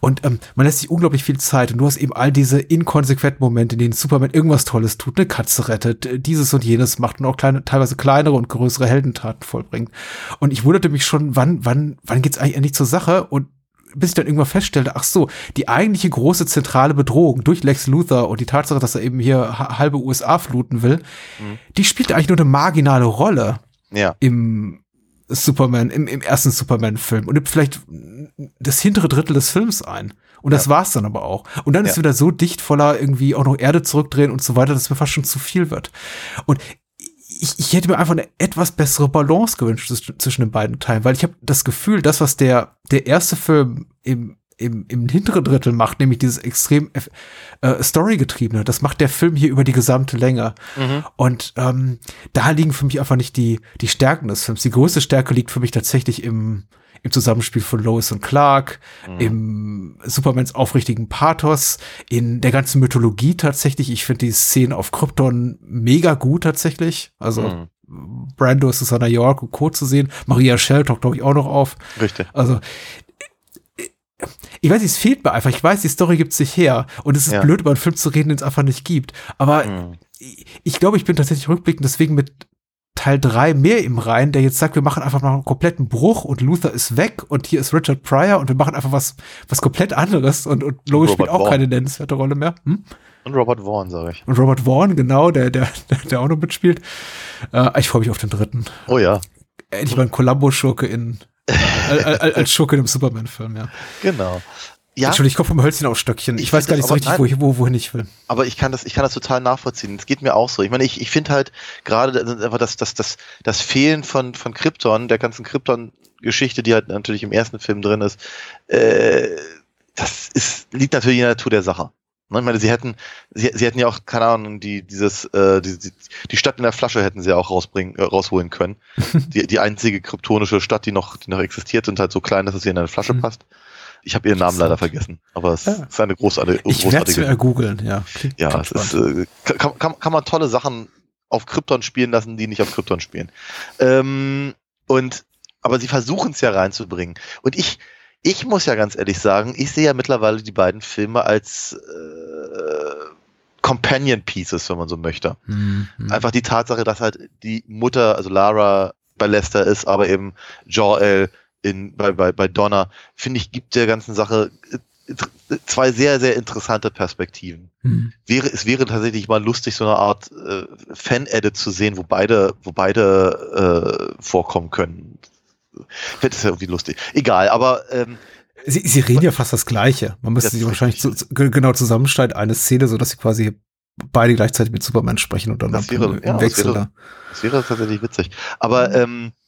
Und ähm, man lässt sich unglaublich viel Zeit und du hast eben all diese inkonsequenten Momente, in denen Superman irgendwas Tolles tut, eine Katze rettet, äh, dieses und jenes macht und auch kleine, teilweise kleinere und größere Heldentaten vollbringt. Und ich wunderte mich schon, wann, wann, wann geht's eigentlich endlich zur Sache? Und bis ich dann irgendwann feststellte, ach so, die eigentliche große zentrale Bedrohung durch Lex Luthor und die Tatsache, dass er eben hier halbe USA fluten will, mhm. die spielt eigentlich nur eine marginale Rolle ja. im Superman, im, im ersten Superman-Film und nimmt vielleicht das hintere Drittel des Films ein. Und das ja. war's dann aber auch. Und dann ja. ist wieder so dicht voller irgendwie auch noch Erde zurückdrehen und so weiter, dass mir fast schon zu viel wird. Und ich, ich hätte mir einfach eine etwas bessere Balance gewünscht zwischen den beiden Teilen, weil ich habe das Gefühl, das, was der, der erste Film im, im, im hinteren Drittel macht, nämlich dieses extrem äh, Story-getriebene, das macht der Film hier über die gesamte Länge. Mhm. Und ähm, da liegen für mich einfach nicht die, die Stärken des Films. Die größte Stärke liegt für mich tatsächlich im, im Zusammenspiel von Lois und Clark, mhm. im Supermans aufrichtigen Pathos, in der ganzen Mythologie tatsächlich. Ich finde die Szenen auf Krypton mega gut tatsächlich. Also mhm. Brando, Susanna York und Co. zu sehen. Maria Shell taucht, glaube ich, auch noch auf. Richtig. Also ich weiß es fehlt mir einfach. Ich weiß, die Story gibt sich her. Und es ist ja. blöd, über einen Film zu reden, den es einfach nicht gibt. Aber mhm. ich, ich glaube, ich bin tatsächlich rückblickend deswegen mit Teil 3 mehr im Reihen, der jetzt sagt, wir machen einfach mal einen kompletten Bruch und Luther ist weg und hier ist Richard Pryor und wir machen einfach was, was komplett anderes und, und Lois spielt auch Vaughn. keine nennenswerte Rolle mehr. Hm? Und Robert Vaughn, sage ich. Und Robert Vaughn, genau, der, der, der, auch noch mitspielt. Äh, ich freue mich auf den dritten. Oh ja. Endlich mal ein Columbo-Schurke in, äh, als Schurke in einem Superman-Film, ja. Genau. Ja. Entschuldigung, ich komme vom Hölzchen auf Stöckchen. Ich, ich weiß gar nicht so richtig, wo ich, wo, wohin ich will. Aber ich kann das, ich kann das total nachvollziehen. Es geht mir auch so. Ich meine, ich, ich finde halt gerade einfach das, das, das, das Fehlen von, von Krypton, der ganzen Krypton-Geschichte, die halt natürlich im ersten Film drin ist, äh, das ist, liegt natürlich in der Natur der Sache. Ne, ich meine, sie hätten, sie, sie hätten ja auch, keine Ahnung, die, dieses, äh, die, die Stadt in der Flasche hätten sie auch rausbringen, äh, rausholen können. die, die einzige kryptonische Stadt, die noch, die noch existiert, sind halt so klein, dass es hier in eine Flasche mhm. passt. Ich habe ihren Namen leider vergessen, aber es ja. ist eine großartige. Ich werde mir googeln, ja. Klingt ja, es ist, äh, kann, kann, kann man tolle Sachen auf Krypton spielen lassen, die nicht auf Krypton spielen. Ähm, und aber sie versuchen es ja reinzubringen. Und ich, ich muss ja ganz ehrlich sagen, ich sehe ja mittlerweile die beiden Filme als äh, Companion Pieces, wenn man so möchte. Mhm. Einfach die Tatsache, dass halt die Mutter, also Lara bei Lester ist, aber eben Joel in, bei, bei, bei Donner, finde ich, gibt der ganzen Sache äh, zwei sehr, sehr interessante Perspektiven. Mhm. Wäre, es wäre tatsächlich mal lustig, so eine Art äh, Fan-Edit zu sehen, wo beide, wo beide äh, vorkommen können. Fände es ja irgendwie lustig. Egal, aber ähm, Sie, sie reden ja fast das Gleiche. Man müsste sie wahrscheinlich zu, genau zusammenschneiden, eine Szene, so dass sie quasi beide gleichzeitig mit Superman sprechen und dann das wäre, im, ja, Wechsel das wäre, da. Das wäre tatsächlich witzig. Aber ähm, ich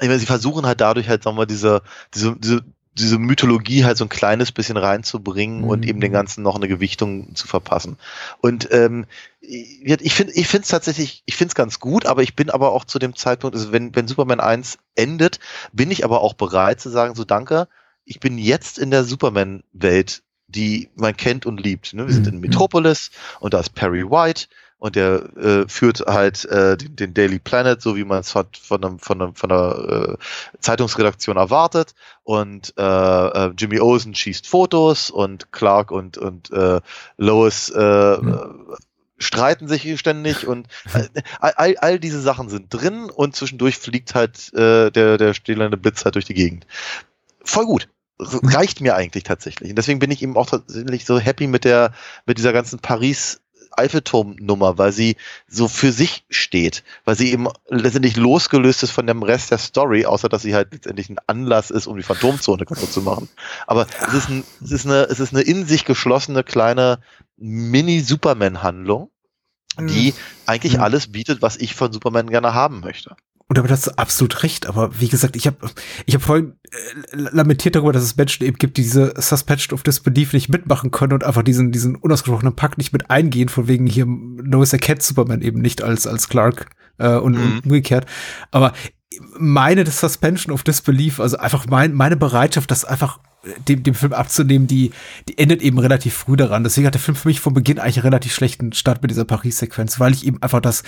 meine, sie versuchen halt dadurch halt, sagen wir, diese, diese, diese, diese Mythologie halt so ein kleines bisschen reinzubringen mhm. und eben den Ganzen noch eine Gewichtung zu verpassen. Und ähm, ich finde ich finde es tatsächlich, ich finde es ganz gut, aber ich bin aber auch zu dem Zeitpunkt, also wenn, wenn Superman 1 endet, bin ich aber auch bereit zu sagen, so danke, ich bin jetzt in der Superman-Welt, die man kennt und liebt. Ne? Wir sind in mhm. Metropolis und da ist Perry White und der äh, führt halt äh, den, den Daily Planet, so wie man es hat von, einem, von, einem, von einer äh, Zeitungsredaktion erwartet. Und äh, äh, Jimmy Olsen schießt Fotos und Clark und, und äh, Lois mhm. streiten sich ständig und all, all diese Sachen sind drin und zwischendurch fliegt halt der, der stählerne Blitz halt durch die Gegend. Voll gut reicht mir eigentlich tatsächlich. Und deswegen bin ich eben auch tatsächlich so happy mit der, mit dieser ganzen Paris Eiffelturm-Nummer, weil sie so für sich steht, weil sie eben letztendlich losgelöst ist von dem Rest der Story, außer dass sie halt letztendlich ein Anlass ist, um die Phantomzone kaputt zu machen. Aber es ist, ein, es ist eine, es ist eine in sich geschlossene kleine Mini-Superman-Handlung, die mhm. eigentlich mhm. alles bietet, was ich von Superman gerne haben möchte. Und damit hast du absolut recht. Aber wie gesagt, ich habe ich hab vorhin äh, lamentiert darüber, dass es Menschen eben gibt, die diese Suspension of Disbelief nicht mitmachen können und einfach diesen, diesen unausgesprochenen Pakt nicht mit eingehen, von wegen hier Lois erkennt Superman eben nicht als, als Clark äh, und, mhm. und umgekehrt. Aber meine Suspension of Disbelief, also einfach mein, meine Bereitschaft, das einfach dem, dem Film abzunehmen, die, die endet eben relativ früh daran. Deswegen hat der Film für mich von Beginn eigentlich einen relativ schlechten Start mit dieser Paris-Sequenz, weil ich eben einfach das,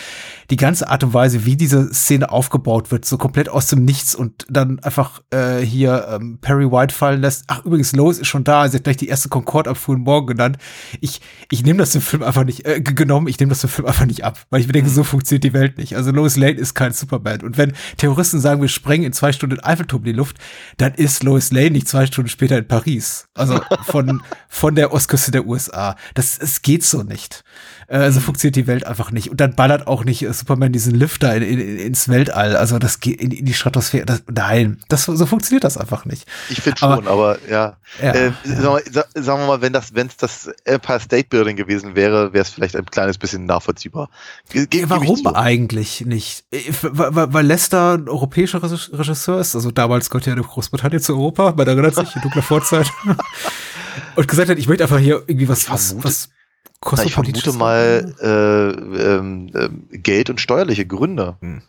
die ganze Art und Weise, wie diese Szene aufgebaut wird, so komplett aus dem Nichts und dann einfach äh, hier ähm, Perry White fallen lässt. Ach, übrigens, Lois ist schon da, sie hat gleich die erste Concorde-Abfuhr morgen genannt. Ich, ich nehme das dem Film einfach nicht, äh, genommen, ich nehme das dem Film einfach nicht ab, weil ich mir denke, so funktioniert die Welt nicht. Also Lois Lane ist kein Superman. Und wenn Terroristen sagen, wir sprengen in zwei Stunden Eiffelturm in die Luft, dann ist Lois Lane nicht zwei Stunden später später in Paris. Also von, von der Ostküste der USA. Das, es geht so nicht. Äh, so funktioniert die Welt einfach nicht. Und dann ballert auch nicht Superman diesen Lifter in, in, ins Weltall. Also das geht in, in die Stratosphäre. Das, nein, das, so funktioniert das einfach nicht. Ich finde schon, aber ja. ja, äh, ja. Sagen, wir mal, wenn das, wenn es das Empire State Building gewesen wäre, wäre es vielleicht ein kleines bisschen nachvollziehbar. Ge ja, warum eigentlich nicht? Äh, weil, weil Lester ein europäischer Regisseur ist, also damals gehört ja Großbritannien zu Europa, man erinnert sich, in dunkler Vorzeit. und gesagt hat, ich möchte einfach hier irgendwie was, was, was na, ich vermute mal äh, äh, Geld und steuerliche Gründe. Hm.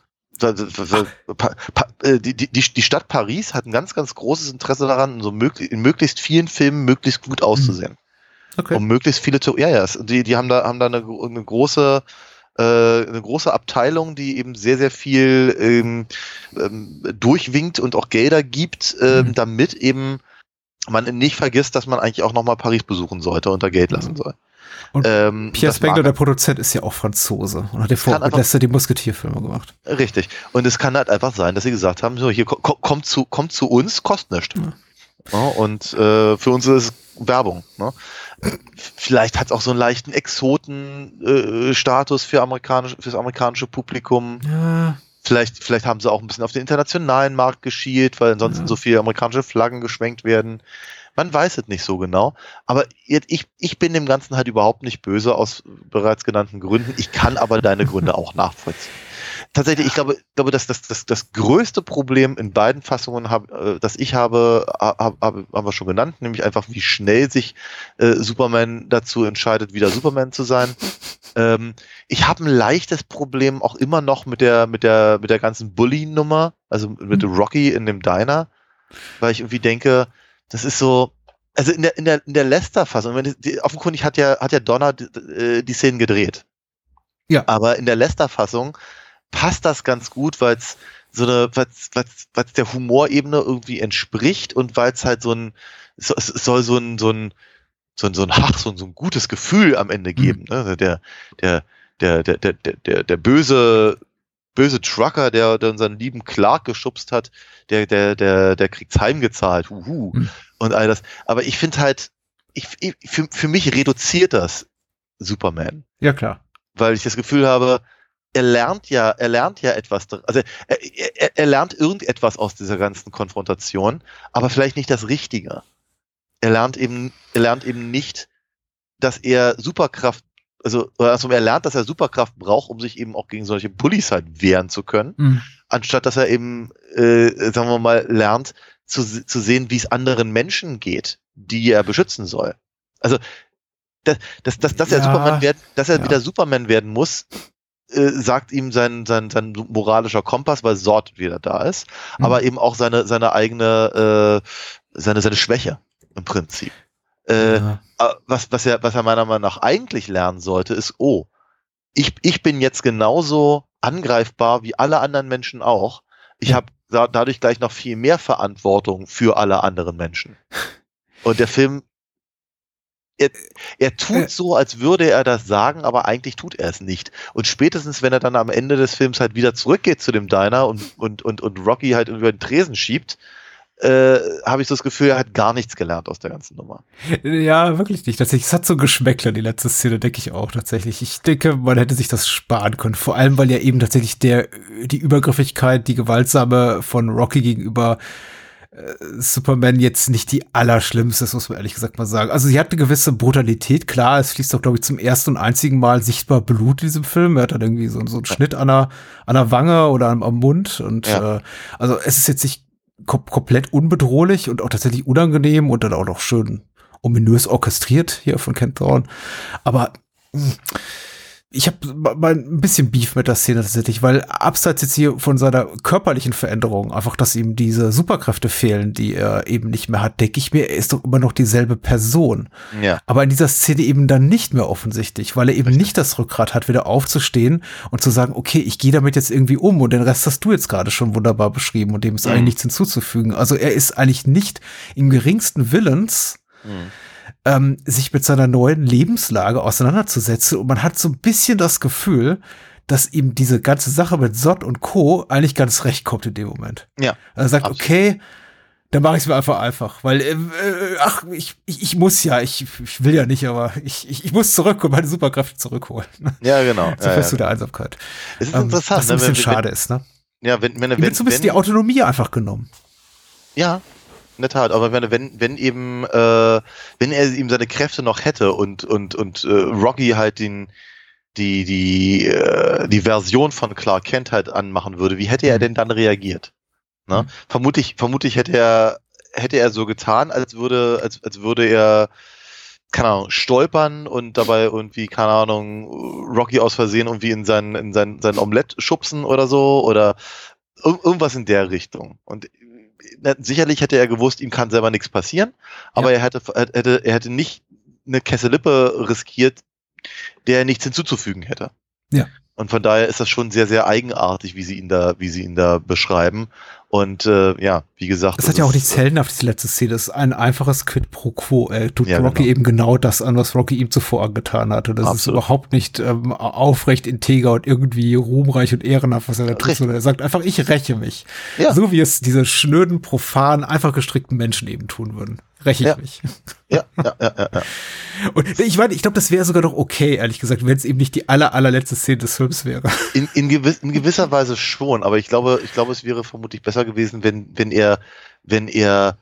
Äh, die, die, die Stadt Paris hat ein ganz, ganz großes Interesse daran, so möglich, in möglichst vielen Filmen möglichst gut auszusehen. Okay. Um möglichst viele zu. Ja, ja, die, die haben da, haben da eine, eine große äh, eine große Abteilung, die eben sehr, sehr viel ähm, ähm, durchwinkt und auch Gelder gibt, ähm, mhm. damit eben man nicht vergisst, dass man eigentlich auch nochmal Paris besuchen sollte und da Geld lassen soll. Und ähm, Pierre Spengler, der Produzent, ist ja auch Franzose und hat ja vor Lester die Musketierfilme gemacht. Richtig. Und es kann halt einfach sein, dass sie gesagt haben, so hier kommt zu, kommt zu uns, kostet nichts. Ja. Ja, und äh, für uns ist es Werbung. Ne? Vielleicht hat es auch so einen leichten Exoten-Status äh, für amerikanisch, fürs amerikanische Publikum. Ja. Vielleicht, vielleicht haben sie auch ein bisschen auf den internationalen Markt geschielt, weil ansonsten ja. so viele amerikanische Flaggen geschwenkt werden. Man weiß es nicht so genau. Aber ich, ich bin dem Ganzen halt überhaupt nicht böse aus bereits genannten Gründen. Ich kann aber deine Gründe auch nachvollziehen. Tatsächlich, ich glaube, glaube dass das, das, das größte Problem in beiden Fassungen, hab, äh, das ich habe, hab, hab, haben wir schon genannt, nämlich einfach, wie schnell sich äh, Superman dazu entscheidet, wieder Superman zu sein. Ähm, ich habe ein leichtes Problem auch immer noch mit der, mit der, mit der ganzen Bully-Nummer, also mit mhm. Rocky in dem Diner, weil ich irgendwie denke, das ist so, also in der, in der, in der Lester-Fassung, offenkundig hat ja, hat ja Donner die, äh, die Szenen gedreht. Ja. Aber in der Lester-Fassung passt das ganz gut, weil es so eine, weil es der Humorebene irgendwie entspricht und weil es halt so ein, es soll so ein, so ein, so ein, so ein, ach, so ein, so ein gutes Gefühl am Ende geben. Mhm. Ne? Der, der, der, der, der, der, der böse, böse Trucker, der, der unseren lieben Clark geschubst hat, der, der, der, der kriegt's heimgezahlt, huhu, mhm. und all das. Aber ich finde halt, ich, ich, für, für mich reduziert das Superman. Ja, klar. Weil ich das Gefühl habe, er lernt ja, er lernt ja etwas, also er, er, er lernt irgendetwas aus dieser ganzen Konfrontation, aber vielleicht nicht das Richtige. Er lernt eben, er lernt eben nicht, dass er Superkraft also, also er lernt, dass er Superkraft braucht, um sich eben auch gegen solche Pullis halt wehren zu können, mhm. anstatt dass er eben, äh, sagen wir mal, lernt zu, zu sehen, wie es anderen Menschen geht, die er beschützen soll. Also, dass, dass, dass, dass ja, er Superman werden, dass er ja. wieder Superman werden muss, äh, sagt ihm sein, sein, sein moralischer Kompass, weil Sort wieder da ist, mhm. aber eben auch seine, seine eigene, äh, seine, seine Schwäche im Prinzip. Äh, ja. Was, was, er, was er meiner Meinung nach eigentlich lernen sollte, ist, oh, ich, ich bin jetzt genauso angreifbar wie alle anderen Menschen auch. Ich habe da, dadurch gleich noch viel mehr Verantwortung für alle anderen Menschen. Und der Film, er, er tut Äh. so, als würde er das sagen, aber eigentlich tut er es nicht. Und spätestens, wenn er dann am Ende des Films halt wieder zurückgeht zu dem Diner und, und, und, und Rocky halt über den Tresen schiebt, äh, habe ich so das Gefühl, er hat gar nichts gelernt aus der ganzen Nummer. Ja, wirklich nicht. Tatsächlich, es hat so Geschmäckler, die letzte Szene, denke ich auch tatsächlich. Ich denke, man hätte sich das sparen können. Vor allem, weil ja eben tatsächlich der, die Übergriffigkeit, die gewaltsame von Rocky gegenüber äh, Superman jetzt nicht die allerschlimmste ist, muss man ehrlich gesagt mal sagen. Also sie hat eine gewisse Brutalität, klar, es fließt doch, glaube ich, zum ersten und einzigen Mal sichtbar Blut in diesem Film. Er hat dann irgendwie so, so einen Schnitt an der, an der Wange oder am, am Mund und Ja. äh, also es ist jetzt nicht kom komplett unbedrohlich und auch tatsächlich unangenehm und dann auch noch schön ominös orchestriert hier von Ken Thorne. Aber mh, ich habe mal ein bisschen Beef mit der Szene tatsächlich, weil abseits jetzt hier von seiner körperlichen Veränderung, einfach, dass ihm diese Superkräfte fehlen, die er eben nicht mehr hat, denke ich mir, er ist doch immer noch dieselbe Person. Ja. Aber in dieser Szene eben dann nicht mehr offensichtlich, weil er eben nicht das Rückgrat hat, wieder aufzustehen und zu sagen, okay, ich gehe damit jetzt irgendwie um und den Rest hast du jetzt gerade schon wunderbar beschrieben und dem ist eigentlich nichts hinzuzufügen. Also er ist eigentlich nicht im geringsten Willens, ähm, sich mit seiner neuen Lebenslage auseinanderzusetzen und man hat so ein bisschen das Gefühl, dass ihm diese ganze Sache mit Sott und Co. eigentlich ganz recht kommt in dem Moment. Ja. Er sagt, Absolut. okay, dann mache ich es mir einfach einfach, weil äh, äh, ach, ich, ich, ich muss ja, ich, ich will ja nicht, aber ich, ich, ich muss zurück und meine Superkräfte zurückholen. Ja, genau. So ja, fest ja. der Einsamkeit. Es ist Ähm, interessant, was ein ne, bisschen wenn- schade ist, ne? Wenn, ja, wenn, wenn, wenn, wird so ein bisschen die wenn, Autonomie einfach genommen. Ja, in der Tat. Aber wenn, wenn, wenn eben, äh, wenn er ihm seine Kräfte noch hätte und, und, und äh, Rocky halt den, die, die, äh, die Version von Clark Kent halt anmachen würde, wie hätte er denn dann reagiert? Ne? Mhm. Vermutlich, vermutlich hätte er, hätte er so getan, als würde, als, als würde er, keine Ahnung, stolpern und dabei irgendwie, keine Ahnung, Rocky aus Versehen irgendwie in sein, in sein, sein Omelett schubsen oder so oder ir irgendwas in der Richtung. Und sicherlich hätte er gewusst, ihm kann selber nichts passieren, aber er hätte, er hätte, er hätte nicht eine Kesselippe riskiert, der er nichts hinzuzufügen hätte. Ja. Und von daher ist das schon sehr, sehr eigenartig, wie sie ihn da, wie sie ihn da beschreiben. Und äh, ja, wie gesagt, Das hat ja auch ist- nichts Heldenhaftes, die letzte Szene. Das ist ein einfaches Quid pro quo. Er tut Ja, Rocky genau. eben genau das an, was Rocky ihm zuvor angetan hatte. Das ist Absolut. überhaupt nicht ähm, aufrecht, integer und irgendwie ruhmreich und ehrenhaft, was er da tut, sondern er sagt einfach, ich räche mich. Ja. So wie es diese schnöden, profan, einfach gestrickten Menschen eben tun würden. Räche ich Ja. mich. Ja, ja, ja, ja, ja. Und ich meine, ich glaube, das wäre sogar doch okay, ehrlich gesagt, wenn es eben nicht die aller, allerletzte Szene des Films wäre. In, in, gewiss, in gewisser Weise schon, aber ich glaube, ich glaube, es wäre vermutlich besser gewesen, wenn, wenn er, wenn er,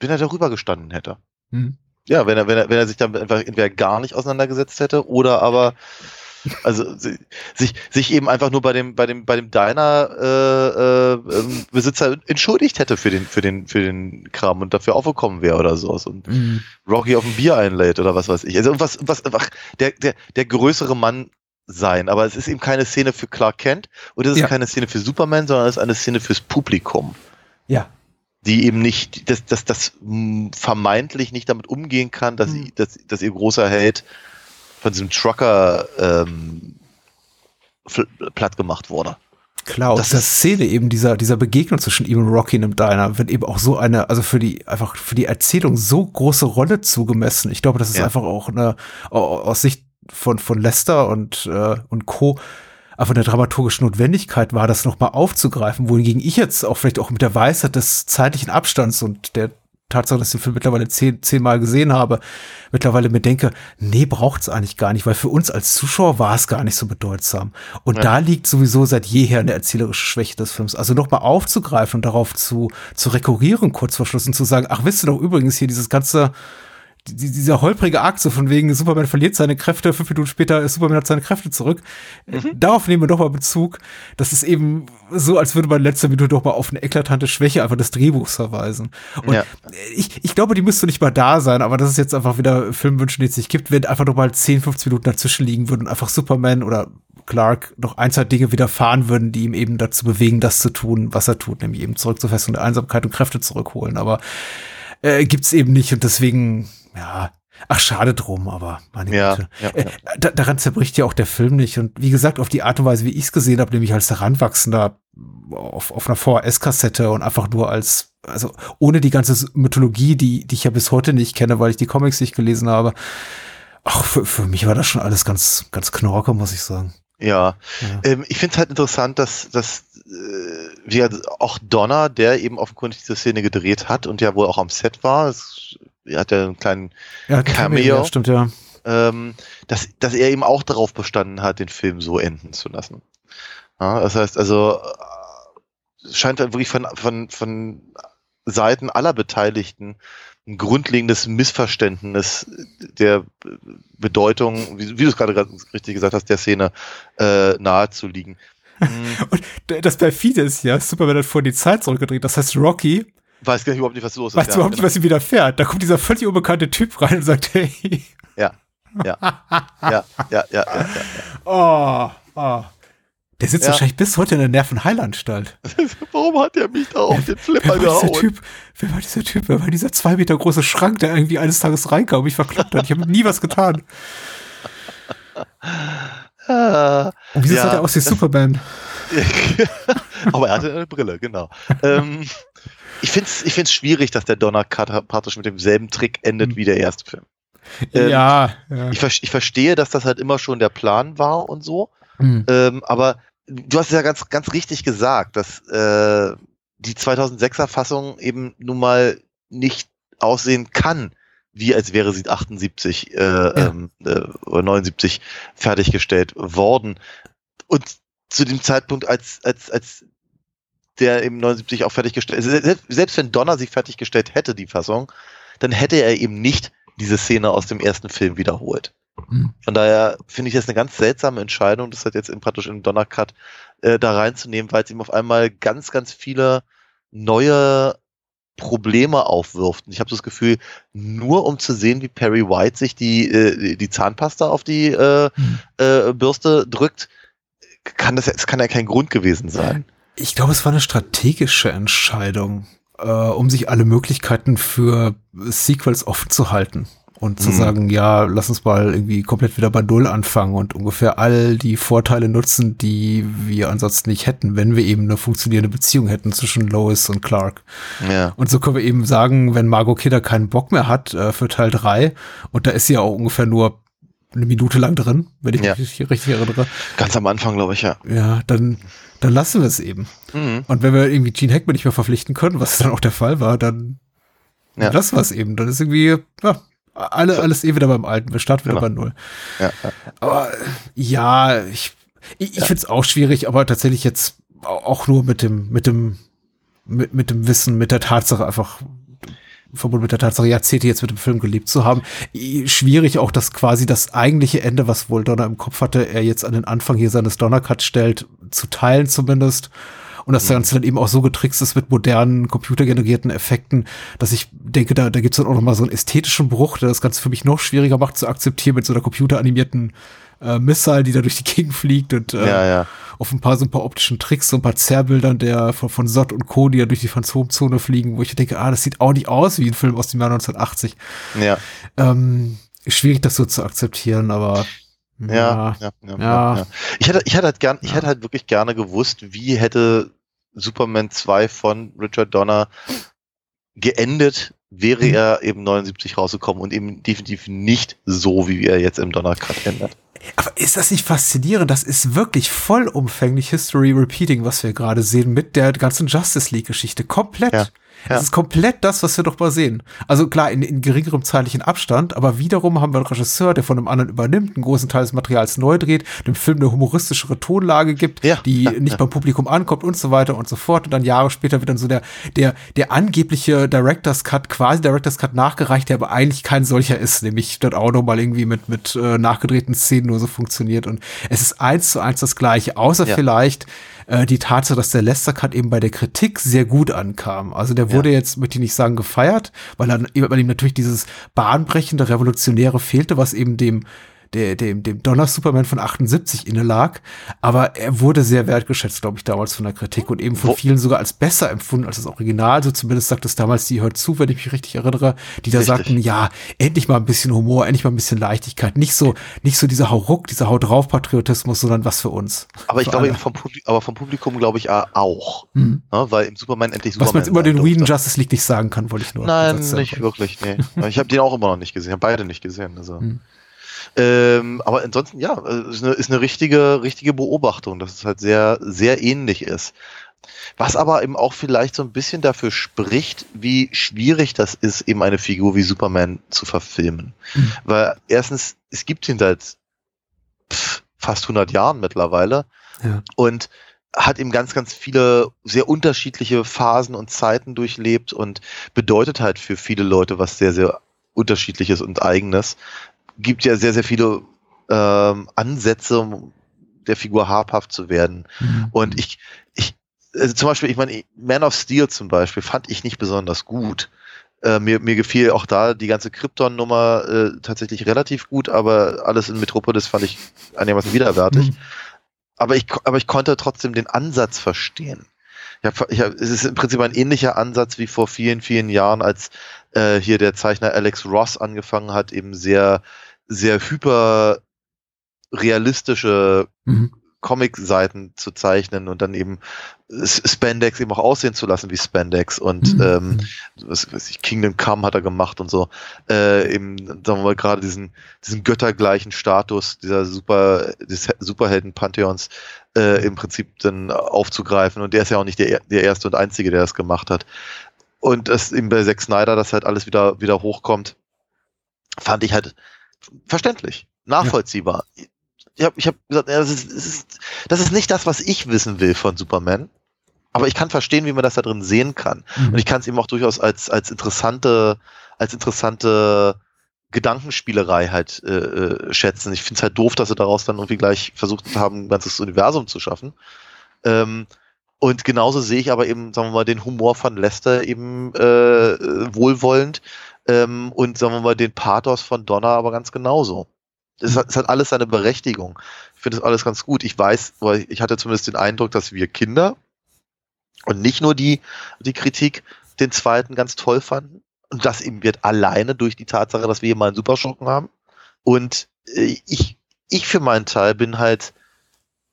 wenn er darüber gestanden hätte. Hm. Ja, wenn er, wenn er, wenn er sich einfach entweder gar nicht auseinandergesetzt hätte oder aber also si- sich, sich eben einfach nur bei dem, bei dem, bei dem Diner äh, äh, ähm, Besitzer entschuldigt hätte für den, für den, für den Kram und dafür aufgekommen wäre oder sowas und Hm. Rocky auf ein Bier einlädt oder was weiß ich. Also was, was einfach der, der, der größere Mann sein. Aber es ist eben keine Szene für Clark Kent und es ist Ja. keine Szene für Superman, sondern es ist eine Szene fürs Publikum Ja. die eben nicht, dass das, das mh, vermeintlich nicht damit umgehen kann, dass, Mhm. sie, dass, dass ihr großer Held von diesem Trucker ähm, platt gemacht wurde. Klar, und Das diese Szene eben dieser, dieser Begegnung zwischen ihm und Rocky in einem Diner wird eben auch so eine, also für die, einfach für die Erzählung so große Rolle zugemessen. Ich glaube, das ist Ja. einfach auch eine, au- aus Sicht von, von Lester und, äh, und Co. einfach eine dramaturgische Notwendigkeit war, das nochmal aufzugreifen, wohingegen ich jetzt auch vielleicht auch mit der Weisheit des zeitlichen Abstands und der Tatsache, dass ich den Film mittlerweile zehn, zehnmal gesehen habe, mittlerweile mir denke, nee, braucht's eigentlich gar nicht, weil für uns als Zuschauer war es gar nicht so bedeutsam. Und Ja. da liegt sowieso seit jeher eine erzählerische Schwäche des Films. Also nochmal aufzugreifen und darauf zu, zu rekurrieren kurz vor Schluss und zu sagen, ach, wisst ihr doch übrigens hier dieses ganze, die- dieser holprige Akt, so von wegen Superman verliert seine Kräfte, fünf Minuten später ist Superman hat seine Kräfte zurück. Äh, Darauf nehmen wir doch mal Bezug. Das ist eben so, als würde man in letzter Minute doch mal auf eine eklatante Schwäche einfach des Drehbuchs verweisen. Und Ja. ich, ich glaube, die müsste nicht mal da sein, aber das ist jetzt einfach wieder Filmwünschen, die es nicht gibt, wenn einfach noch mal 10, 15 Minuten dazwischen liegen würden und einfach Superman oder Clark noch ein, zwei Dinge widerfahren würden, die ihm eben dazu bewegen, das zu tun, was er tut, nämlich eben zurück zur Festung der Einsamkeit und Kräfte zurückholen. Aber äh, gibt's eben nicht und deswegen, ja, Ach, schade drum, aber meine Ja, Güte. ja, Äh, da, daran zerbricht ja auch der Film nicht. Und wie gesagt, auf die Art und Weise, wie ich es gesehen habe, nämlich als Heranwachsender auf, auf einer VHS-Kassette und einfach nur als, also ohne die ganze Mythologie, die, die ich ja bis heute nicht kenne, weil ich die Comics nicht gelesen habe. Ach, für, für mich war das schon alles ganz, ganz knorke, muss ich sagen. Ja, Ja. ähm, ich finde es halt interessant, dass, dass äh, wir auch Donner, der eben offenkundig diese Szene gedreht hat und ja wohl auch am Set war, er hat ja einen kleinen, Ja, Cameo. Ja, stimmt, ja. ähm, dass, dass er eben auch darauf bestanden hat, den Film so enden zu lassen. Ja, das heißt also, äh, es scheint halt wirklich von, von, von Seiten aller Beteiligten ein grundlegendes Missverständnis der Bedeutung, wie, wie du es gerade richtig gesagt hast, der Szene äh, nahe zu liegen. Hm, Und das perfide ist ja, Superman hat vor die Zeit zurückgedreht. Das heißt, Rocky weiß gar nicht überhaupt nicht, was los ist. weiß Ja, überhaupt nicht, genau. was ihm widerfährt. Da kommt dieser völlig unbekannte Typ rein und sagt, hey, Ja, ja, ja, ja, ja, ja. oh, oh. Der sitzt Ja. wahrscheinlich bis heute in der Nervenheilanstalt. Warum hat er mich da auf den Wer Flipper dieser gehauen? Typ? Wer war dieser Typ? Wer war dieser zwei Meter große Schrank, der irgendwie eines Tages reinkam und mich verkloppt hat? Ich habe nie was getan. Ah, Und wieso Ja, sah der aus wie Superman? Aber er hatte eine Brille, genau. ähm, ich finde es ich find's schwierig, dass der Donner praktisch mit demselben Trick endet Hm. wie der erste Film. Ähm, ja, ja. Ich, ich verstehe, dass das halt immer schon der Plan war und so. Hm. Ähm, aber du hast es ja ganz, ganz richtig gesagt, dass äh, die 2006er Fassung eben nun mal nicht aussehen kann, wie als wäre sie 78 äh, ähm, äh, oder 79 fertiggestellt worden. Und zu dem Zeitpunkt, als, als, als der eben 79 auch fertiggestellt, selbst, selbst wenn Donner sie fertiggestellt hätte, die Fassung, dann hätte er eben nicht diese Szene aus dem ersten Film wiederholt. Hm. Von daher finde ich das eine ganz seltsame Entscheidung, das halt jetzt in, praktisch in Donnercut äh, da reinzunehmen, weil es ihm auf einmal ganz, ganz viele neue Probleme aufwirft. Und ich habe das Gefühl, nur um zu sehen, wie Perry White sich die, äh, die Zahnpasta auf die äh, Hm. äh, Bürste drückt, kann das, es kann ja kein Grund gewesen sein. Ich glaube, es war eine strategische Entscheidung, äh, um sich alle Möglichkeiten für Sequels offen zu halten. Und zu Mhm. sagen, ja, lass uns mal irgendwie komplett wieder bei Null anfangen und ungefähr all die Vorteile nutzen, die wir ansonsten nicht hätten, wenn wir eben eine funktionierende Beziehung hätten zwischen Lois und Clark. Ja. Und so können wir eben sagen, wenn Margot Kidder keinen Bock mehr hat äh, für Teil 3, und da ist sie ja auch ungefähr nur eine Minute lang drin, wenn ich Ja. mich richtig erinnere, Ganz am Anfang, glaube ich, ja. ja, dann, dann lassen wir es eben. Mhm. Und wenn wir irgendwie Gene Hackman nicht mehr verpflichten können, was dann auch der Fall war, dann, Ja. lassen wir es eben. Dann ist irgendwie, ja, alle, alles eh wieder beim Alten. Wir starten wieder Genau. bei Null. Ja, ja. Aber ja, ich, ich, ich finde es auch schwierig, aber tatsächlich jetzt au- auch nur mit dem, mit dem, mit, mit dem Wissen, mit der Tatsache einfach verbunden mit der Tatsache, Jahrzehnte jetzt mit dem Film gelebt zu haben. Schwierig auch, dass quasi das eigentliche Ende, was wohl Donner im Kopf hatte, er jetzt an den Anfang hier seines Donnercut stellt, zu teilen zumindest. Und das Ganze dann eben auch so getrickst ist mit modernen, computergenerierten Effekten, dass ich denke, da, da gibt es dann auch noch mal so einen ästhetischen Bruch, der das Ganze für mich noch schwieriger macht zu akzeptieren mit so einer computeranimierten äh, Missile, die da durch die Gegend fliegt und äh, Ja, ja. auf ein paar so ein paar optischen Tricks, so ein paar Zerrbildern der von, von Sott und Co., die ja durch die Phantomzone fliegen, wo ich denke, ah, das sieht auch nicht aus wie ein Film aus dem Jahr 1980. Ja, Ähm, schwierig, das so zu akzeptieren, aber ja, ja, ja, Ja. ja. Ich hätte, ich hätte halt gern, ich hätte halt wirklich gerne gewusst, wie hätte Superman 2 von Richard Donner geendet, wäre Mhm. er eben 79 rausgekommen und eben definitiv nicht so, wie er jetzt im Donner Cut endet. Aber ist das nicht faszinierend? Das ist wirklich vollumfänglich History Repeating, was wir gerade sehen mit der ganzen Justice League-Geschichte. Komplett. Ja, ja. Es ist komplett das, was wir doch mal sehen. Also klar, in, in geringerem zeitlichen Abstand, aber wiederum haben wir einen Regisseur, der von einem anderen übernimmt, einen großen Teil des Materials neu dreht, dem Film eine humoristischere Tonlage gibt, Ja, die nicht beim Publikum ankommt und so weiter und so fort. Und dann Jahre später wird dann so der, der, der angebliche Director's Cut, quasi Director's Cut nachgereicht, der aber eigentlich kein solcher ist, nämlich dort auch nochmal irgendwie mit, mit äh, nachgedrehten Szenen nur so funktioniert. Und es ist eins zu eins das Gleiche, außer Ja. vielleicht äh, die Tatsache, dass der Lester Cut eben bei der Kritik sehr gut ankam. Also der wurde jetzt, möchte ich nicht sagen, gefeiert, weil dann weil ihm natürlich dieses bahnbrechende, revolutionäre fehlte, was eben dem der, dem, dem Donner Superman von 78 inne lag. Aber er wurde sehr wertgeschätzt, glaube ich, damals von der Kritik und eben von vielen sogar als besser empfunden als das Original. So zumindest sagt es damals die hört zu, wenn ich mich richtig erinnere, die da Richtig. sagten, ja, endlich mal ein bisschen Humor, endlich mal ein bisschen Leichtigkeit. Nicht so, nicht so dieser Hauruck, dieser Haut drauf Patriotismus, sondern was für uns. Aber ich glaube eben vom, Publi aber vom Publikum glaube ich äh, auch. Mhm. Ne? Weil im Superman endlich Was Superman man jetzt über den Whedon. Justice League nicht sagen kann, wollte ich nur. Nein, nicht wirklich, nee. Ich habe den auch immer noch nicht gesehen, habe beide nicht gesehen. Also. Hm. Ähm, aber ansonsten, ja, äh, ist eine, ist eine richtige, richtige Beobachtung, dass es halt sehr, sehr ähnlich ist. Was aber eben auch vielleicht so ein bisschen dafür spricht, wie schwierig das ist, eben eine Figur wie Superman zu verfilmen. Mhm. Weil erstens, es gibt ihn seit pff, fast 100 Jahren mittlerweile Ja. und hat eben ganz, ganz viele sehr unterschiedliche Phasen und Zeiten durchlebt und bedeutet halt für viele Leute was sehr, sehr unterschiedliches und eigenes. Gibt ja sehr, sehr viele ähm, Ansätze, um der Figur habhaft zu werden. Mhm. Und ich, ich, also zum Beispiel, ich meine, Man of Steel zum Beispiel fand ich nicht besonders gut. Äh, mir, mir gefiel auch da die ganze Krypton-Nummer äh, tatsächlich relativ gut, aber alles in Metropolis fand ich einigermaßen widerwärtig. Mhm. Aber ich, aber ich konnte trotzdem den Ansatz verstehen. Ich hab, ich hab, es ist im Prinzip ein ähnlicher Ansatz wie vor vielen, vielen Jahren, als äh, hier der Zeichner Alex Ross angefangen hat, eben sehr, sehr hyper realistische Mhm. Comic-Seiten zu zeichnen und dann eben Spandex eben auch aussehen zu lassen wie Spandex und Mhm. ähm, was weiß ich, Kingdom Come hat er gemacht und so. Äh, eben, sagen wir mal, gerade diesen, diesen göttergleichen Status dieser Super, des Superhelden-Pantheons äh, im Prinzip dann aufzugreifen. Und der ist ja auch nicht der, der erste und einzige, der das gemacht hat. Und das eben bei Zack Snyder, dass halt alles wieder, wieder hochkommt, fand ich halt verständlich, nachvollziehbar. Ich habe ich hab gesagt, ja, das, ist, das, ist, das ist nicht das, was ich wissen will von Superman. Aber ich kann verstehen, wie man das da drin sehen kann. Mhm. Und ich kann es eben auch durchaus als, als interessante, als interessante Gedankenspielerei halt äh, äh, schätzen. Ich finde es halt doof, dass sie daraus dann irgendwie gleich versucht haben, ein ganzes Universum zu schaffen. Ähm, und genauso sehe ich aber eben, sagen wir mal, den Humor von Lester eben äh, wohlwollend ähm, und sagen wir mal den Pathos von Donna aber ganz genauso. Es hat, es hat alles seine Berechtigung. Ich finde das alles ganz gut. Ich weiß, weil ich hatte zumindest den Eindruck, dass wir Kinder und nicht nur die, die Kritik den zweiten ganz toll fanden. Und das eben wird alleine durch die Tatsache, dass wir hier mal einen Superschurken haben. Und äh, ich, ich für meinen Teil bin halt,